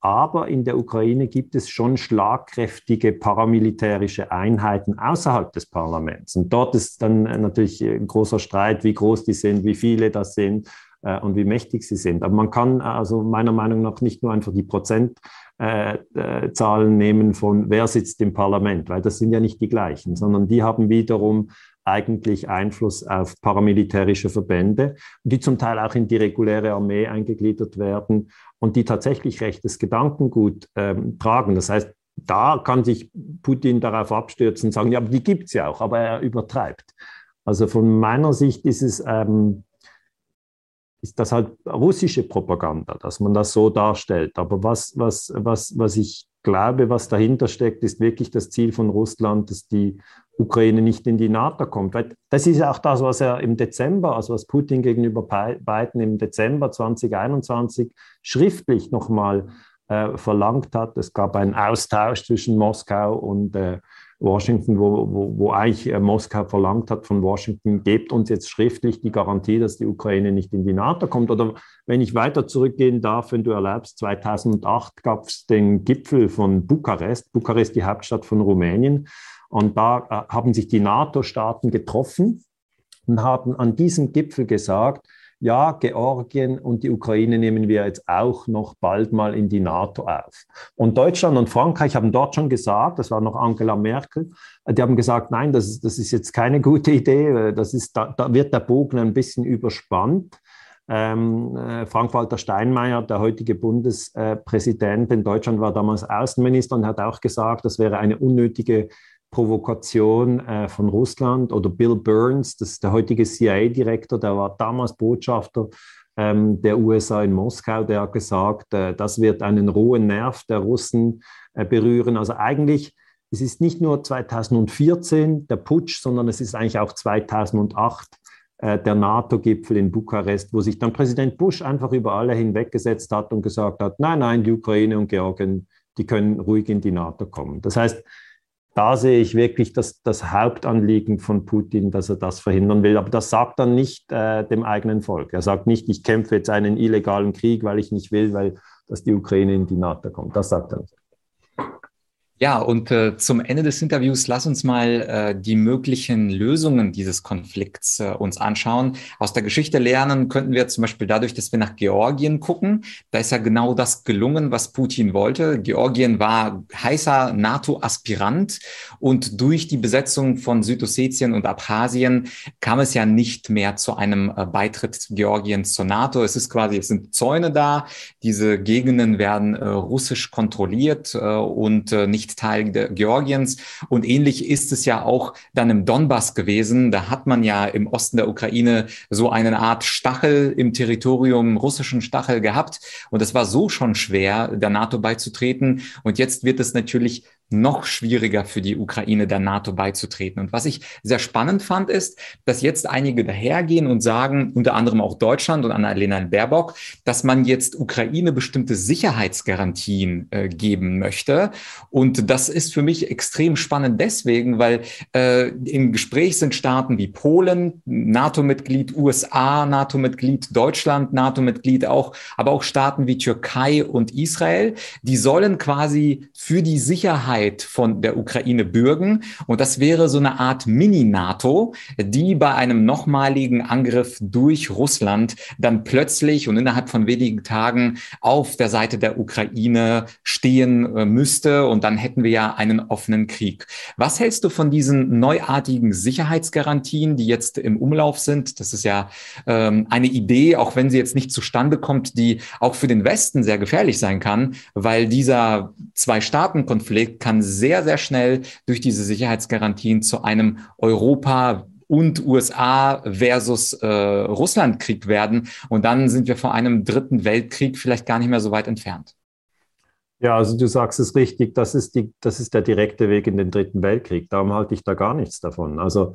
Aber in der Ukraine gibt es schon schlagkräftige paramilitärische Einheiten außerhalb des Parlaments. Und dort ist dann natürlich ein großer Streit, wie groß die sind, wie viele das sind äh, und wie mächtig sie sind. Aber man kann also meiner Meinung nach nicht nur einfach die Prozentzahlen äh, nehmen von wer sitzt im Parlament, weil das sind ja nicht die gleichen, sondern die haben wiederum eigentlich Einfluss auf paramilitärische Verbände, die zum Teil auch in die reguläre Armee eingegliedert werden und die tatsächlich rechtes Gedankengut ähm, tragen. Das heißt, da kann sich Putin darauf abstürzen und sagen, ja, aber die gibt es ja auch, aber er übertreibt. Also von meiner Sicht ist es ähm, ist das halt russische Propaganda, dass man das so darstellt. Aber was, was, was, was ich glaube, was dahinter steckt, ist wirklich das Ziel von Russland, dass die Ukraine nicht in die NATO kommt. Weil das ist auch das, was er im Dezember, also was Putin gegenüber Biden im Dezember 2021 schriftlich nochmal äh, verlangt hat. Es gab einen Austausch zwischen Moskau und äh, Washington, wo, wo, wo eigentlich äh, Moskau verlangt hat von Washington, gebt uns jetzt schriftlich die Garantie, dass die Ukraine nicht in die NATO kommt. Oder wenn ich weiter zurückgehen darf, wenn du erlaubst, 2008 gab es den Gipfel von Bukarest, Bukarest die Hauptstadt von Rumänien. Und da äh, haben sich die NATO-Staaten getroffen und haben an diesem Gipfel gesagt, ja, Georgien und die Ukraine nehmen wir jetzt auch noch bald mal in die NATO auf. Und Deutschland und Frankreich haben dort schon gesagt, das war noch Angela Merkel, die haben gesagt, nein, das ist, das ist jetzt keine gute Idee, das ist, da, da wird der Bogen ein bisschen überspannt. Ähm, äh, Frank-Walter Steinmeier, der heutige Bundespräsident in Deutschland, war damals Außenminister und hat auch gesagt, das wäre eine unnötige Provokation äh, von Russland oder Bill Burns, das ist der heutige CIA-Direktor, der war damals Botschafter ähm, der USA in Moskau, der hat gesagt, äh, das wird einen rohen Nerv der Russen äh, berühren. Also eigentlich, es ist nicht nur 2014 der Putsch, sondern es ist eigentlich auch 2008 äh, der NATO-Gipfel in Bukarest, wo sich dann Präsident Bush einfach über alle hinweggesetzt hat und gesagt hat, nein, nein, die Ukraine und Georgien, die können ruhig in die NATO kommen. Das heißt, da sehe ich wirklich das, das Hauptanliegen von Putin, dass er das verhindern will. Aber das sagt dann nicht äh, dem eigenen Volk. Er sagt nicht, ich kämpfe jetzt einen illegalen Krieg, weil ich nicht will, weil dass die Ukraine in die NATO kommt. Das sagt er nicht.
Ja, und äh, zum Ende des Interviews lass uns mal äh, die möglichen Lösungen dieses Konflikts äh, uns anschauen. Aus der Geschichte lernen könnten wir zum Beispiel dadurch, dass wir nach Georgien gucken. Da ist ja genau das gelungen, was Putin wollte. Georgien war heißer NATO-Aspirant und durch die Besetzung von Südossetien und Abchasien kam es ja nicht mehr zu einem äh, Beitritt Georgiens zur NATO. Es ist quasi, es sind Zäune da. Diese Gegenden werden äh, russisch kontrolliert äh, und äh, nicht nicht Teil Georgiens. Und ähnlich ist es ja auch dann im Donbass gewesen. Da hat man ja im Osten der Ukraine so eine Art Stachel im Territorium, russischen Stachel gehabt. Und es war so schon schwer, der NATO beizutreten. Und jetzt wird es natürlich noch schwieriger für die Ukraine der NATO beizutreten. Und was ich sehr spannend fand, ist, dass jetzt einige dahergehen und sagen, unter anderem auch Deutschland und Annalena Baerbock, dass man jetzt Ukraine bestimmte Sicherheitsgarantien äh, geben möchte. Und das ist für mich extrem spannend deswegen, weil äh, im Gespräch sind Staaten wie Polen, NATO-Mitglied, USA, NATO-Mitglied, Deutschland, NATO-Mitglied auch, aber auch Staaten wie Türkei und Israel, die sollen quasi für die Sicherheit Sicherheit von der Ukraine bürgen. Und das wäre so eine Art Mini-NATO, die bei einem nochmaligen Angriff durch Russland dann plötzlich und innerhalb von wenigen Tagen auf der Seite der Ukraine stehen äh, müsste. Und dann hätten wir ja einen offenen Krieg. Was hältst du von diesen neuartigen Sicherheitsgarantien, die jetzt im Umlauf sind? Das ist ja ähm, eine Idee, auch wenn sie jetzt nicht zustande kommt, die auch für den Westen sehr gefährlich sein kann, weil dieser Zwei-Staaten-Konflikt kann sehr, sehr schnell durch diese Sicherheitsgarantien zu einem Europa und USA versus äh, Russland Krieg werden. Und dann sind wir vor einem dritten Weltkrieg vielleicht gar nicht mehr so weit entfernt.
Ja, also du sagst es richtig, das ist, die, das ist der direkte Weg in den Dritten Weltkrieg. Darum halte ich da gar nichts davon. Also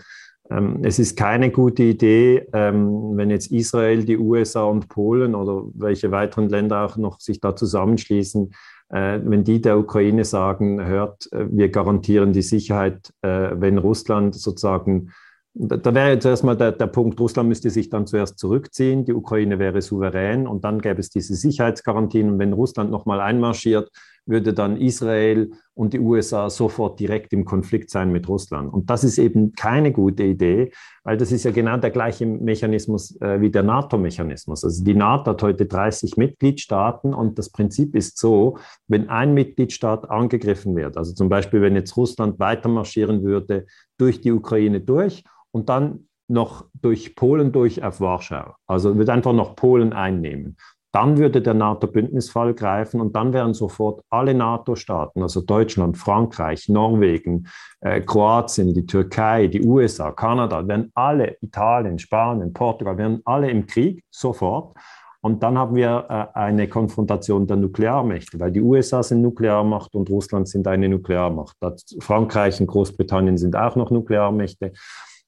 ähm, es ist keine gute Idee, ähm, wenn jetzt Israel, die USA und Polen oder welche weiteren Länder auch noch sich da zusammenschließen, wenn die der Ukraine sagen, hört, äh, wir garantieren die Sicherheit, äh, wenn Russland sozusagen da, da wäre jetzt erstmal der, der Punkt, Russland müsste sich dann zuerst zurückziehen, die Ukraine wäre souverän und dann gäbe es diese Sicherheitsgarantien. Und wenn Russland nochmal einmarschiert, würde dann Israel und die USA sofort direkt im Konflikt sein mit Russland. Und das ist eben keine gute Idee, weil das ist ja genau der gleiche Mechanismus äh, wie der NATO-Mechanismus. Also die NATO hat heute 30 Mitgliedstaaten und das Prinzip ist so, wenn ein Mitgliedstaat angegriffen wird, also zum Beispiel wenn jetzt Russland weitermarschieren würde durch die Ukraine durch und dann noch durch Polen durch auf Warschau. Also wird einfach noch Polen einnehmen. Dann würde der NATO-Bündnisfall greifen und dann wären sofort alle NATO-Staaten, also Deutschland, Frankreich, Norwegen, äh, Kroatien, die Türkei, die USA, Kanada, wären alle, Italien, Spanien, Portugal, wären alle im Krieg, sofort. Und dann haben wir äh, eine Konfrontation der Nuklearmächte, weil die USA sind Nuklearmacht und Russland sind eine Nuklearmacht. Frankreich und Großbritannien sind auch noch Nuklearmächte.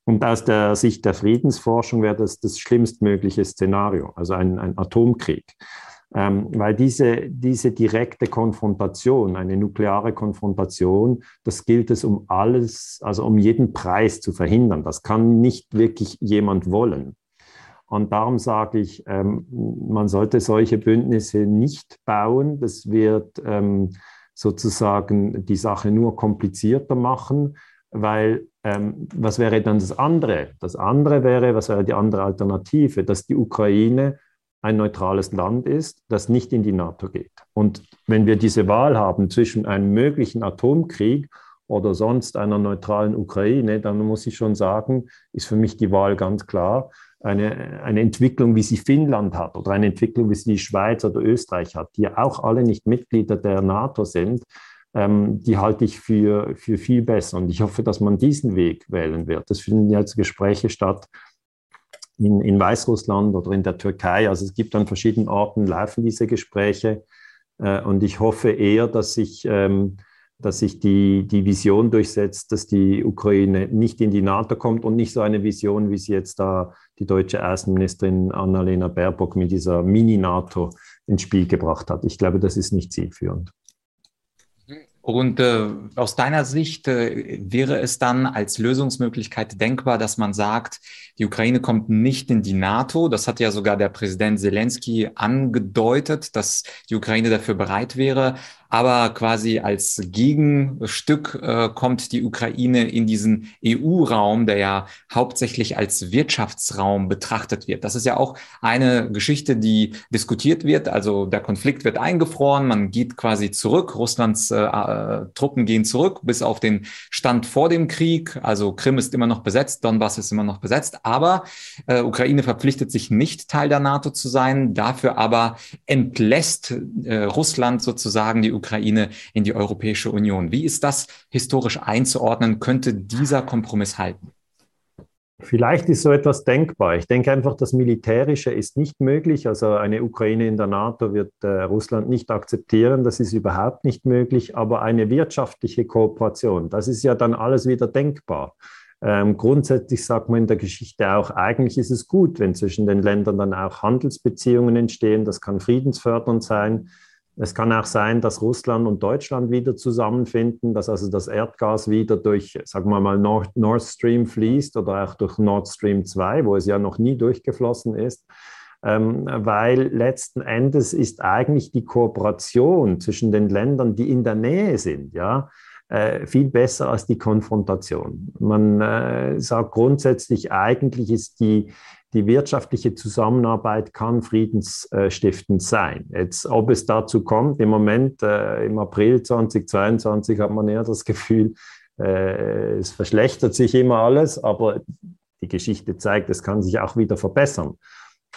Und aus der Sicht der Friedensforschung wäre das das schlimmstmögliche Szenario, also ein, ein Atomkrieg. Ähm, weil diese, diese direkte Konfrontation, eine nukleare Konfrontation, das gilt es um alles, also um jeden Preis zu verhindern. Das kann nicht wirklich jemand wollen. Und darum sage ich, ähm, man sollte solche Bündnisse nicht bauen. Das wird ähm, sozusagen die Sache nur komplizierter machen weil ähm, was wäre dann das andere? Das andere wäre, was wäre die andere Alternative, dass die Ukraine ein neutrales Land ist, das nicht in die NATO geht. Und wenn wir diese Wahl haben zwischen einem möglichen Atomkrieg oder sonst einer neutralen Ukraine, dann muss ich schon sagen, ist für mich die Wahl ganz klar. Eine, eine Entwicklung, wie sie Finnland hat oder eine Entwicklung, wie sie die Schweiz oder Österreich hat, die ja auch alle nicht Mitglieder der NATO sind, ähm, die halte ich für, für viel besser. Und ich hoffe, dass man diesen Weg wählen wird. Es finden jetzt Gespräche statt in, in Weißrussland oder in der Türkei. Also es gibt an verschiedenen Orten, laufen diese Gespräche. Äh, und ich hoffe eher, dass sich, ähm, die, die Vision durchsetzt, dass die Ukraine nicht in die NATO kommt und nicht so eine Vision, wie sie jetzt da die deutsche Außenministerin Annalena Baerbock mit dieser Mini-NATO ins Spiel gebracht hat. Ich glaube, das ist nicht zielführend.
Und äh, aus deiner Sicht äh, wäre es dann als Lösungsmöglichkeit denkbar, dass man sagt, die Ukraine kommt nicht in die NATO. Das hat ja sogar der Präsident Zelensky angedeutet, dass die Ukraine dafür bereit wäre aber quasi als Gegenstück äh, kommt die Ukraine in diesen EU-Raum, der ja hauptsächlich als Wirtschaftsraum betrachtet wird. Das ist ja auch eine Geschichte, die diskutiert wird. Also der Konflikt wird eingefroren, man geht quasi zurück, Russlands äh, äh, Truppen gehen zurück bis auf den Stand vor dem Krieg. Also Krim ist immer noch besetzt, Donbass ist immer noch besetzt, aber äh, Ukraine verpflichtet sich nicht Teil der NATO zu sein, dafür aber entlässt äh, Russland sozusagen die Ukraine in die Europäische Union. Wie ist das historisch einzuordnen? Könnte dieser Kompromiss halten?
Vielleicht ist so etwas denkbar. Ich denke einfach, das Militärische ist nicht möglich. Also eine Ukraine in der NATO wird äh, Russland nicht akzeptieren. Das ist überhaupt nicht möglich. Aber eine wirtschaftliche Kooperation, das ist ja dann alles wieder denkbar. Ähm, grundsätzlich sagt man in der Geschichte auch, eigentlich ist es gut, wenn zwischen den Ländern dann auch Handelsbeziehungen entstehen. Das kann friedensfördernd sein. Es kann auch sein, dass Russland und Deutschland wieder zusammenfinden, dass also das Erdgas wieder durch, sagen wir mal, Nord, Nord Stream fließt oder auch durch Nord Stream 2, wo es ja noch nie durchgeflossen ist. Ähm, weil letzten Endes ist eigentlich die Kooperation zwischen den Ländern, die in der Nähe sind, ja, äh, viel besser als die Konfrontation. Man äh, sagt grundsätzlich, eigentlich ist die, die wirtschaftliche Zusammenarbeit kann friedensstiftend sein. Jetzt, ob es dazu kommt, im Moment, äh, im April 2022 hat man eher das Gefühl, äh, es verschlechtert sich immer alles, aber die Geschichte zeigt, es kann sich auch wieder verbessern.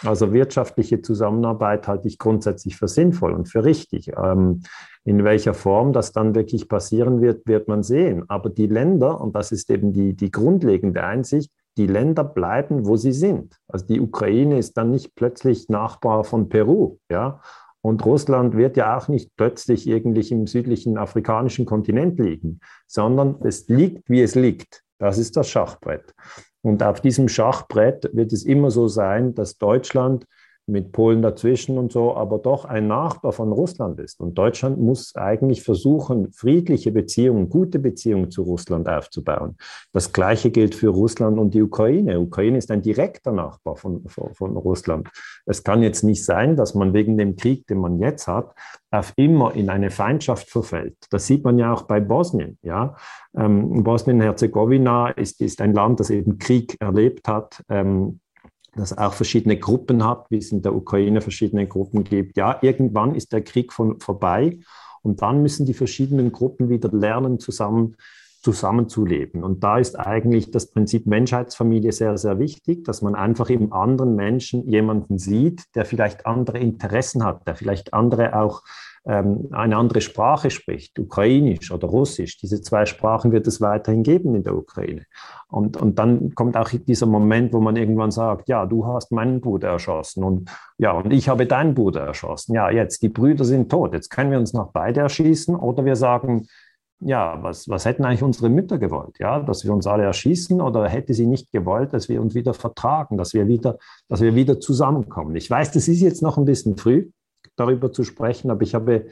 Also wirtschaftliche Zusammenarbeit halte ich grundsätzlich für sinnvoll und für richtig. Ähm, in welcher Form das dann wirklich passieren wird, wird man sehen. Aber die Länder, und das ist eben die, die grundlegende Einsicht, die Länder bleiben, wo sie sind. Also die Ukraine ist dann nicht plötzlich Nachbar von Peru, ja. Und Russland wird ja auch nicht plötzlich irgendwie im südlichen afrikanischen Kontinent liegen, sondern es liegt, wie es liegt. Das ist das Schachbrett. Und auf diesem Schachbrett wird es immer so sein, dass Deutschland mit Polen dazwischen und so, aber doch ein Nachbar von Russland ist. Und Deutschland muss eigentlich versuchen, friedliche Beziehungen, gute Beziehungen zu Russland aufzubauen. Das Gleiche gilt für Russland und die Ukraine. Ukraine ist ein direkter Nachbar von, von, von Russland. Es kann jetzt nicht sein, dass man wegen dem Krieg, den man jetzt hat, auf immer in eine Feindschaft verfällt. Das sieht man ja auch bei Bosnien. Ja? Ähm, Bosnien-Herzegowina ist, ist ein Land, das eben Krieg erlebt hat. Ähm, das auch verschiedene Gruppen hat, wie es in der Ukraine verschiedene Gruppen gibt. Ja, irgendwann ist der Krieg von, vorbei und dann müssen die verschiedenen Gruppen wieder lernen, zusammen zusammenzuleben. Und da ist eigentlich das Prinzip Menschheitsfamilie sehr, sehr wichtig, dass man einfach im anderen Menschen jemanden sieht, der vielleicht andere Interessen hat, der vielleicht andere auch ähm, eine andere Sprache spricht, Ukrainisch oder Russisch. Diese zwei Sprachen wird es weiterhin geben in der Ukraine. Und, und dann kommt auch dieser Moment, wo man irgendwann sagt, ja, du hast meinen Bruder erschossen und ja, und ich habe deinen Bruder erschossen. Ja, jetzt, die Brüder sind tot. Jetzt können wir uns noch beide erschießen oder wir sagen, ja, was, was hätten eigentlich unsere Mütter gewollt? Ja, dass wir uns alle erschießen oder hätte sie nicht gewollt, dass wir uns wieder vertragen, dass wir wieder, dass wir wieder zusammenkommen? Ich weiß, das ist jetzt noch ein bisschen früh, darüber zu sprechen, aber ich habe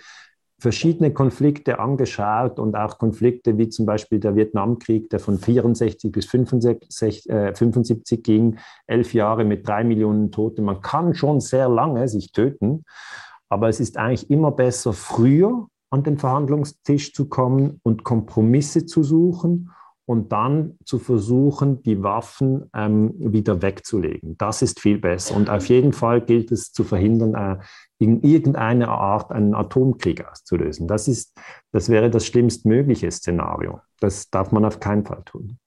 verschiedene Konflikte angeschaut und auch Konflikte wie zum Beispiel der Vietnamkrieg, der von 64 bis 65, äh, 75 ging, elf Jahre mit drei Millionen Toten. Man kann schon sehr lange sich töten, aber es ist eigentlich immer besser, früher an den Verhandlungstisch zu kommen und Kompromisse zu suchen und dann zu versuchen, die Waffen ähm, wieder wegzulegen. Das ist viel besser. Und auf jeden Fall gilt es zu verhindern, äh, in irgendeiner Art einen Atomkrieg auszulösen. Das, ist, das wäre das schlimmstmögliche Szenario. Das darf man auf keinen Fall tun.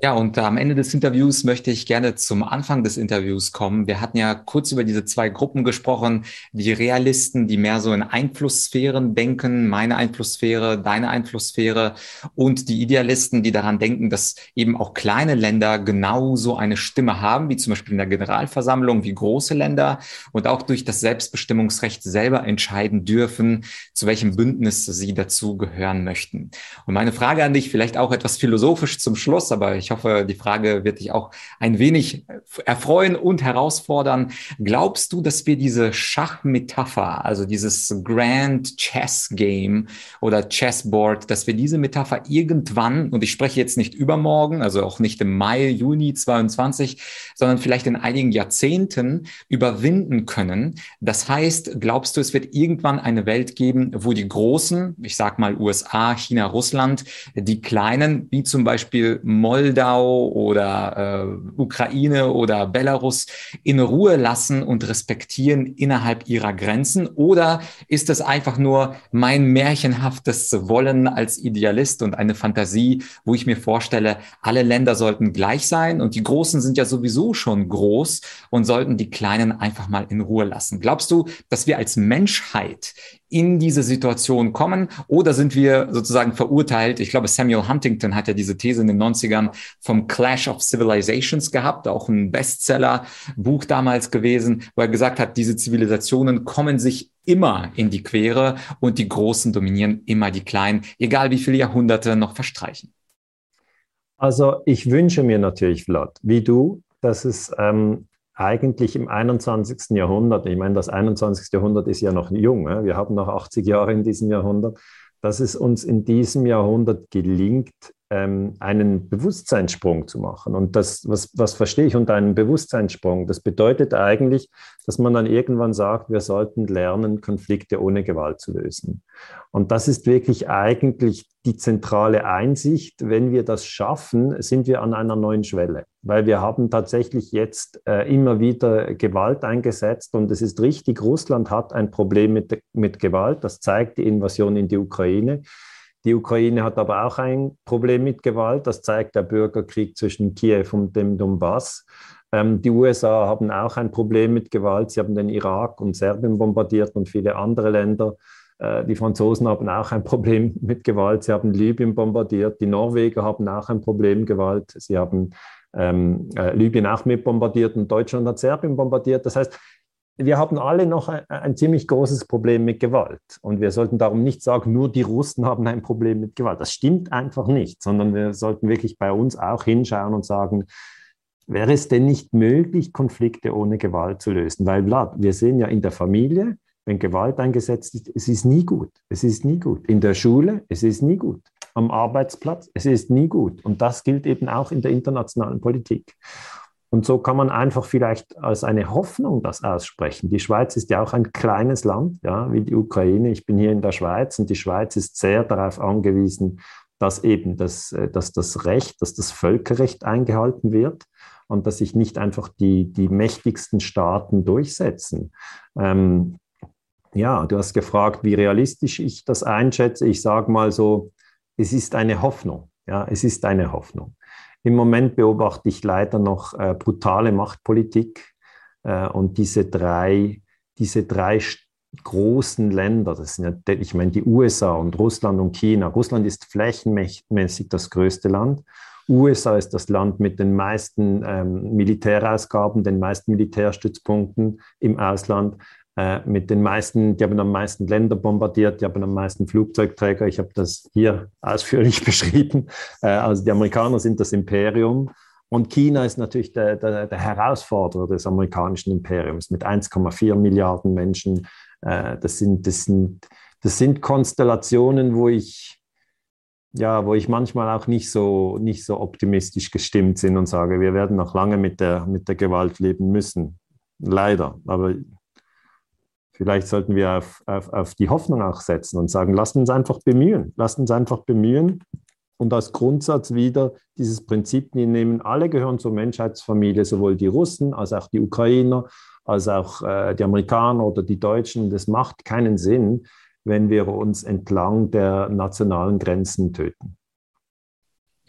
Ja, und am Ende des Interviews möchte ich gerne zum Anfang des Interviews kommen. Wir hatten ja kurz über diese zwei Gruppen gesprochen. Die Realisten, die mehr so in Einflusssphären denken, meine Einflusssphäre, deine Einflusssphäre und die Idealisten, die daran denken, dass eben auch kleine Länder genauso eine Stimme haben, wie zum Beispiel in der Generalversammlung, wie große Länder und auch durch das Selbstbestimmungsrecht selber entscheiden dürfen, zu welchem Bündnis sie dazu gehören möchten. Und meine Frage an dich, vielleicht auch etwas philosophisch zum Schluss, aber ich hoffe, die Frage wird dich auch ein wenig erfreuen und herausfordern. Glaubst du, dass wir diese Schachmetapher, also dieses Grand Chess Game oder Chessboard, dass wir diese Metapher irgendwann, und ich spreche jetzt nicht übermorgen, also auch nicht im Mai, Juni 22, sondern vielleicht in einigen Jahrzehnten überwinden können? Das heißt, glaubst du, es wird irgendwann eine Welt geben, wo die Großen, ich sag mal USA, China, Russland, die Kleinen, wie zum Beispiel Moldau, Moldau oder äh, Ukraine oder Belarus in Ruhe lassen und respektieren innerhalb ihrer Grenzen? Oder ist es einfach nur mein märchenhaftes Wollen als Idealist und eine Fantasie, wo ich mir vorstelle, alle Länder sollten gleich sein und die Großen sind ja sowieso schon groß und sollten die Kleinen einfach mal in Ruhe lassen? Glaubst du, dass wir als Menschheit in diese Situation kommen oder sind wir sozusagen verurteilt? Ich glaube, Samuel Huntington hat ja diese These in den 90ern vom Clash of Civilizations gehabt, auch ein Bestseller-Buch damals gewesen, wo er gesagt hat, diese Zivilisationen kommen sich immer in die Quere und die Großen dominieren immer die Kleinen, egal wie viele Jahrhunderte noch verstreichen.
Also ich wünsche mir natürlich, Vlad, wie du, dass es ähm, eigentlich im 21. Jahrhundert, ich meine, das 21. Jahrhundert ist ja noch jung, wir haben noch 80 Jahre in diesem Jahrhundert, dass es uns in diesem Jahrhundert gelingt, ähm, einen Bewusstseinssprung zu machen. Und das, was, was verstehe ich unter einem Bewusstseinssprung? Das bedeutet eigentlich, dass man dann irgendwann sagt, wir sollten lernen, Konflikte ohne Gewalt zu lösen. Und das ist wirklich eigentlich die zentrale Einsicht. Wenn wir das schaffen, sind wir an einer neuen Schwelle, weil wir haben tatsächlich jetzt äh, immer wieder Gewalt eingesetzt und es ist richtig, Russland hat ein Problem mit, mit Gewalt. Das zeigt die Invasion in die Ukraine. Die Ukraine hat aber auch ein Problem mit Gewalt. Das zeigt der Bürgerkrieg zwischen Kiew und dem Donbass. Ähm, die USA haben auch ein Problem mit Gewalt. Sie haben den Irak und Serbien bombardiert und viele andere Länder. Äh, die Franzosen haben auch ein Problem mit Gewalt. Sie haben Libyen bombardiert. Die Norweger haben auch ein Problem mit Gewalt. Sie haben ähm, äh, Libyen auch mit bombardiert und Deutschland hat Serbien bombardiert. Das heißt, wir haben alle noch ein, ein, ziemlich großes Problem mit Gewalt. Und wir sollten darum nicht sagen, nur die Russen haben ein Problem mit Gewalt. Das stimmt einfach nicht, sondern wir sollten wirklich bei uns auch hinschauen und sagen, wäre es denn nicht möglich, Konflikte ohne Gewalt zu lösen? Weil, Vlad, wir sehen ja in der Familie, wenn Gewalt eingesetzt ist, es ist nie gut. Es ist nie gut. In der Schule, es ist nie gut. Am Arbeitsplatz, es ist nie gut. Und das gilt eben auch in der internationalen Politik. Und so kann man einfach vielleicht als eine Hoffnung das aussprechen. Die Schweiz ist ja auch ein kleines Land, ja, wie die Ukraine. Ich bin hier in der Schweiz und die Schweiz ist sehr darauf angewiesen, dass eben das, äh, dass das Recht, dass das Völkerrecht eingehalten wird und dass sich nicht einfach die, die mächtigsten Staaten durchsetzen. Ähm, ja, du hast gefragt, wie realistisch ich das einschätze. Ich sage mal so, es ist eine Hoffnung. Ja, es ist eine Hoffnung. Im Moment beobachte ich leider noch äh, brutale Machtpolitik äh, und diese drei, diese drei großen Länder, das sind ja, ich meine die USA und Russland und China. Russland ist flächenmäßig das größte Land. USA ist das Land mit den meisten ähm, Militärausgaben, den meisten Militärstützpunkten im Ausland äh, mit den meisten, die haben am meisten Länder bombardiert, die haben am meisten Flugzeugträger. Ich habe das hier ausführlich beschrieben. Äh, also die Amerikaner sind das Imperium. Und China ist natürlich der, der, der Herausforderer des amerikanischen Imperiums mit 1,4 Milliarden Menschen. Äh, das, sind, das, sind, das sind Konstellationen, wo ich, ja, wo ich manchmal auch nicht so, nicht so optimistisch gestimmt bin und sage, wir werden noch lange mit der, mit der Gewalt leben müssen. Leider. Aber Vielleicht sollten wir auf, auf, auf die Hoffnung auch setzen und sagen, lasst uns einfach bemühen, lasst uns einfach bemühen und als Grundsatz wieder dieses Prinzip nehmen, alle gehören zur Menschheitsfamilie, sowohl die Russen als auch die Ukrainer, als auch äh, die Amerikaner oder die Deutschen. Das macht keinen Sinn, wenn wir uns entlang der nationalen Grenzen töten.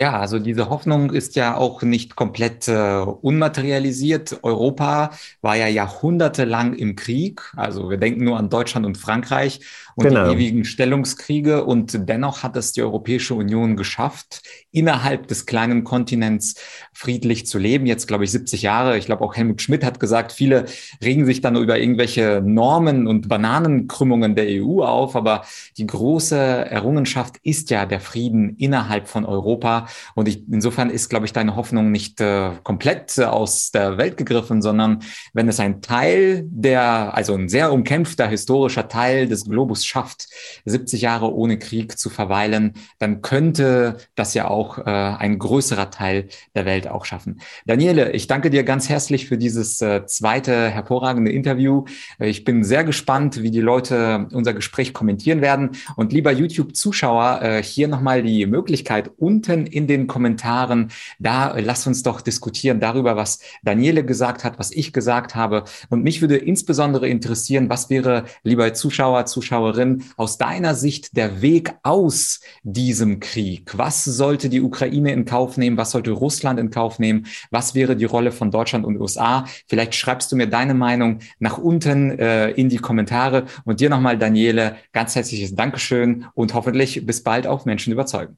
Ja, also diese Hoffnung ist ja auch nicht komplett äh, unmaterialisiert. Europa war ja jahrhundertelang im Krieg. Also wir denken nur an Deutschland und Frankreich und genau. die ewigen Stellungskriege. Und dennoch hat es die Europäische Union geschafft, innerhalb des kleinen Kontinents friedlich zu leben. Jetzt glaube ich 70 Jahre. Ich glaube auch Helmut Schmidt hat gesagt, viele regen sich dann über irgendwelche Normen und Bananenkrümmungen der EU auf. Aber die große Errungenschaft ist ja der Frieden innerhalb von Europa. Und ich, insofern ist, glaube ich, deine Hoffnung nicht äh, komplett äh, aus der Welt gegriffen, sondern wenn es ein Teil der, also ein sehr umkämpfter historischer Teil des Globus schafft, 70 Jahre ohne Krieg zu verweilen, dann könnte das ja auch äh, ein größerer Teil der Welt auch schaffen. Daniele, ich danke dir ganz herzlich für dieses äh, zweite hervorragende Interview. Äh, ich bin sehr gespannt, wie die Leute unser Gespräch kommentieren werden. Und lieber YouTube-Zuschauer, äh, hier nochmal die Möglichkeit, unten in den Kommentaren. Da lasst uns doch diskutieren darüber, was Daniele gesagt hat, was ich gesagt habe. Und mich würde insbesondere interessieren, was wäre, lieber Zuschauer, Zuschauerin, aus deiner Sicht der Weg aus diesem Krieg? Was sollte die Ukraine in Kauf nehmen? Was sollte Russland in Kauf nehmen? Was wäre die Rolle von Deutschland und USA? Vielleicht schreibst du mir deine Meinung nach unten äh, in die Kommentare. Und dir nochmal, Daniele, ganz herzliches Dankeschön und hoffentlich bis bald auf Menschen überzeugen.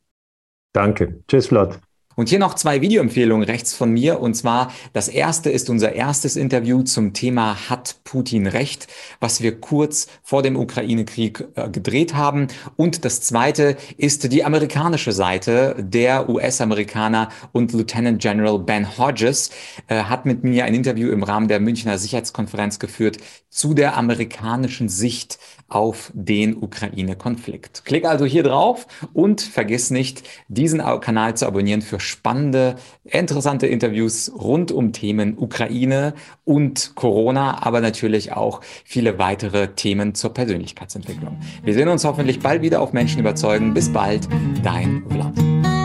Danke. Tschüss, Vlad.
Und hier noch zwei Videoempfehlungen rechts von mir. Und zwar, das erste ist unser erstes Interview zum Thema Hat Putin Recht, was wir kurz vor dem Ukraine-Krieg äh, gedreht haben. Und das zweite ist die amerikanische Seite. Der US-Amerikaner und Lieutenant General Ben Hodges äh, hat mit mir ein Interview im Rahmen der Münchner Sicherheitskonferenz geführt zu der amerikanischen Sicht auf den Ukraine-Konflikt. Klick also hier drauf und vergiss nicht, diesen Kanal zu abonnieren für spannende, interessante Interviews rund um Themen Ukraine und Corona, aber natürlich auch viele weitere Themen zur Persönlichkeitsentwicklung. Wir sehen uns hoffentlich bald wieder auf Menschen überzeugen. Bis bald, dein Vlad.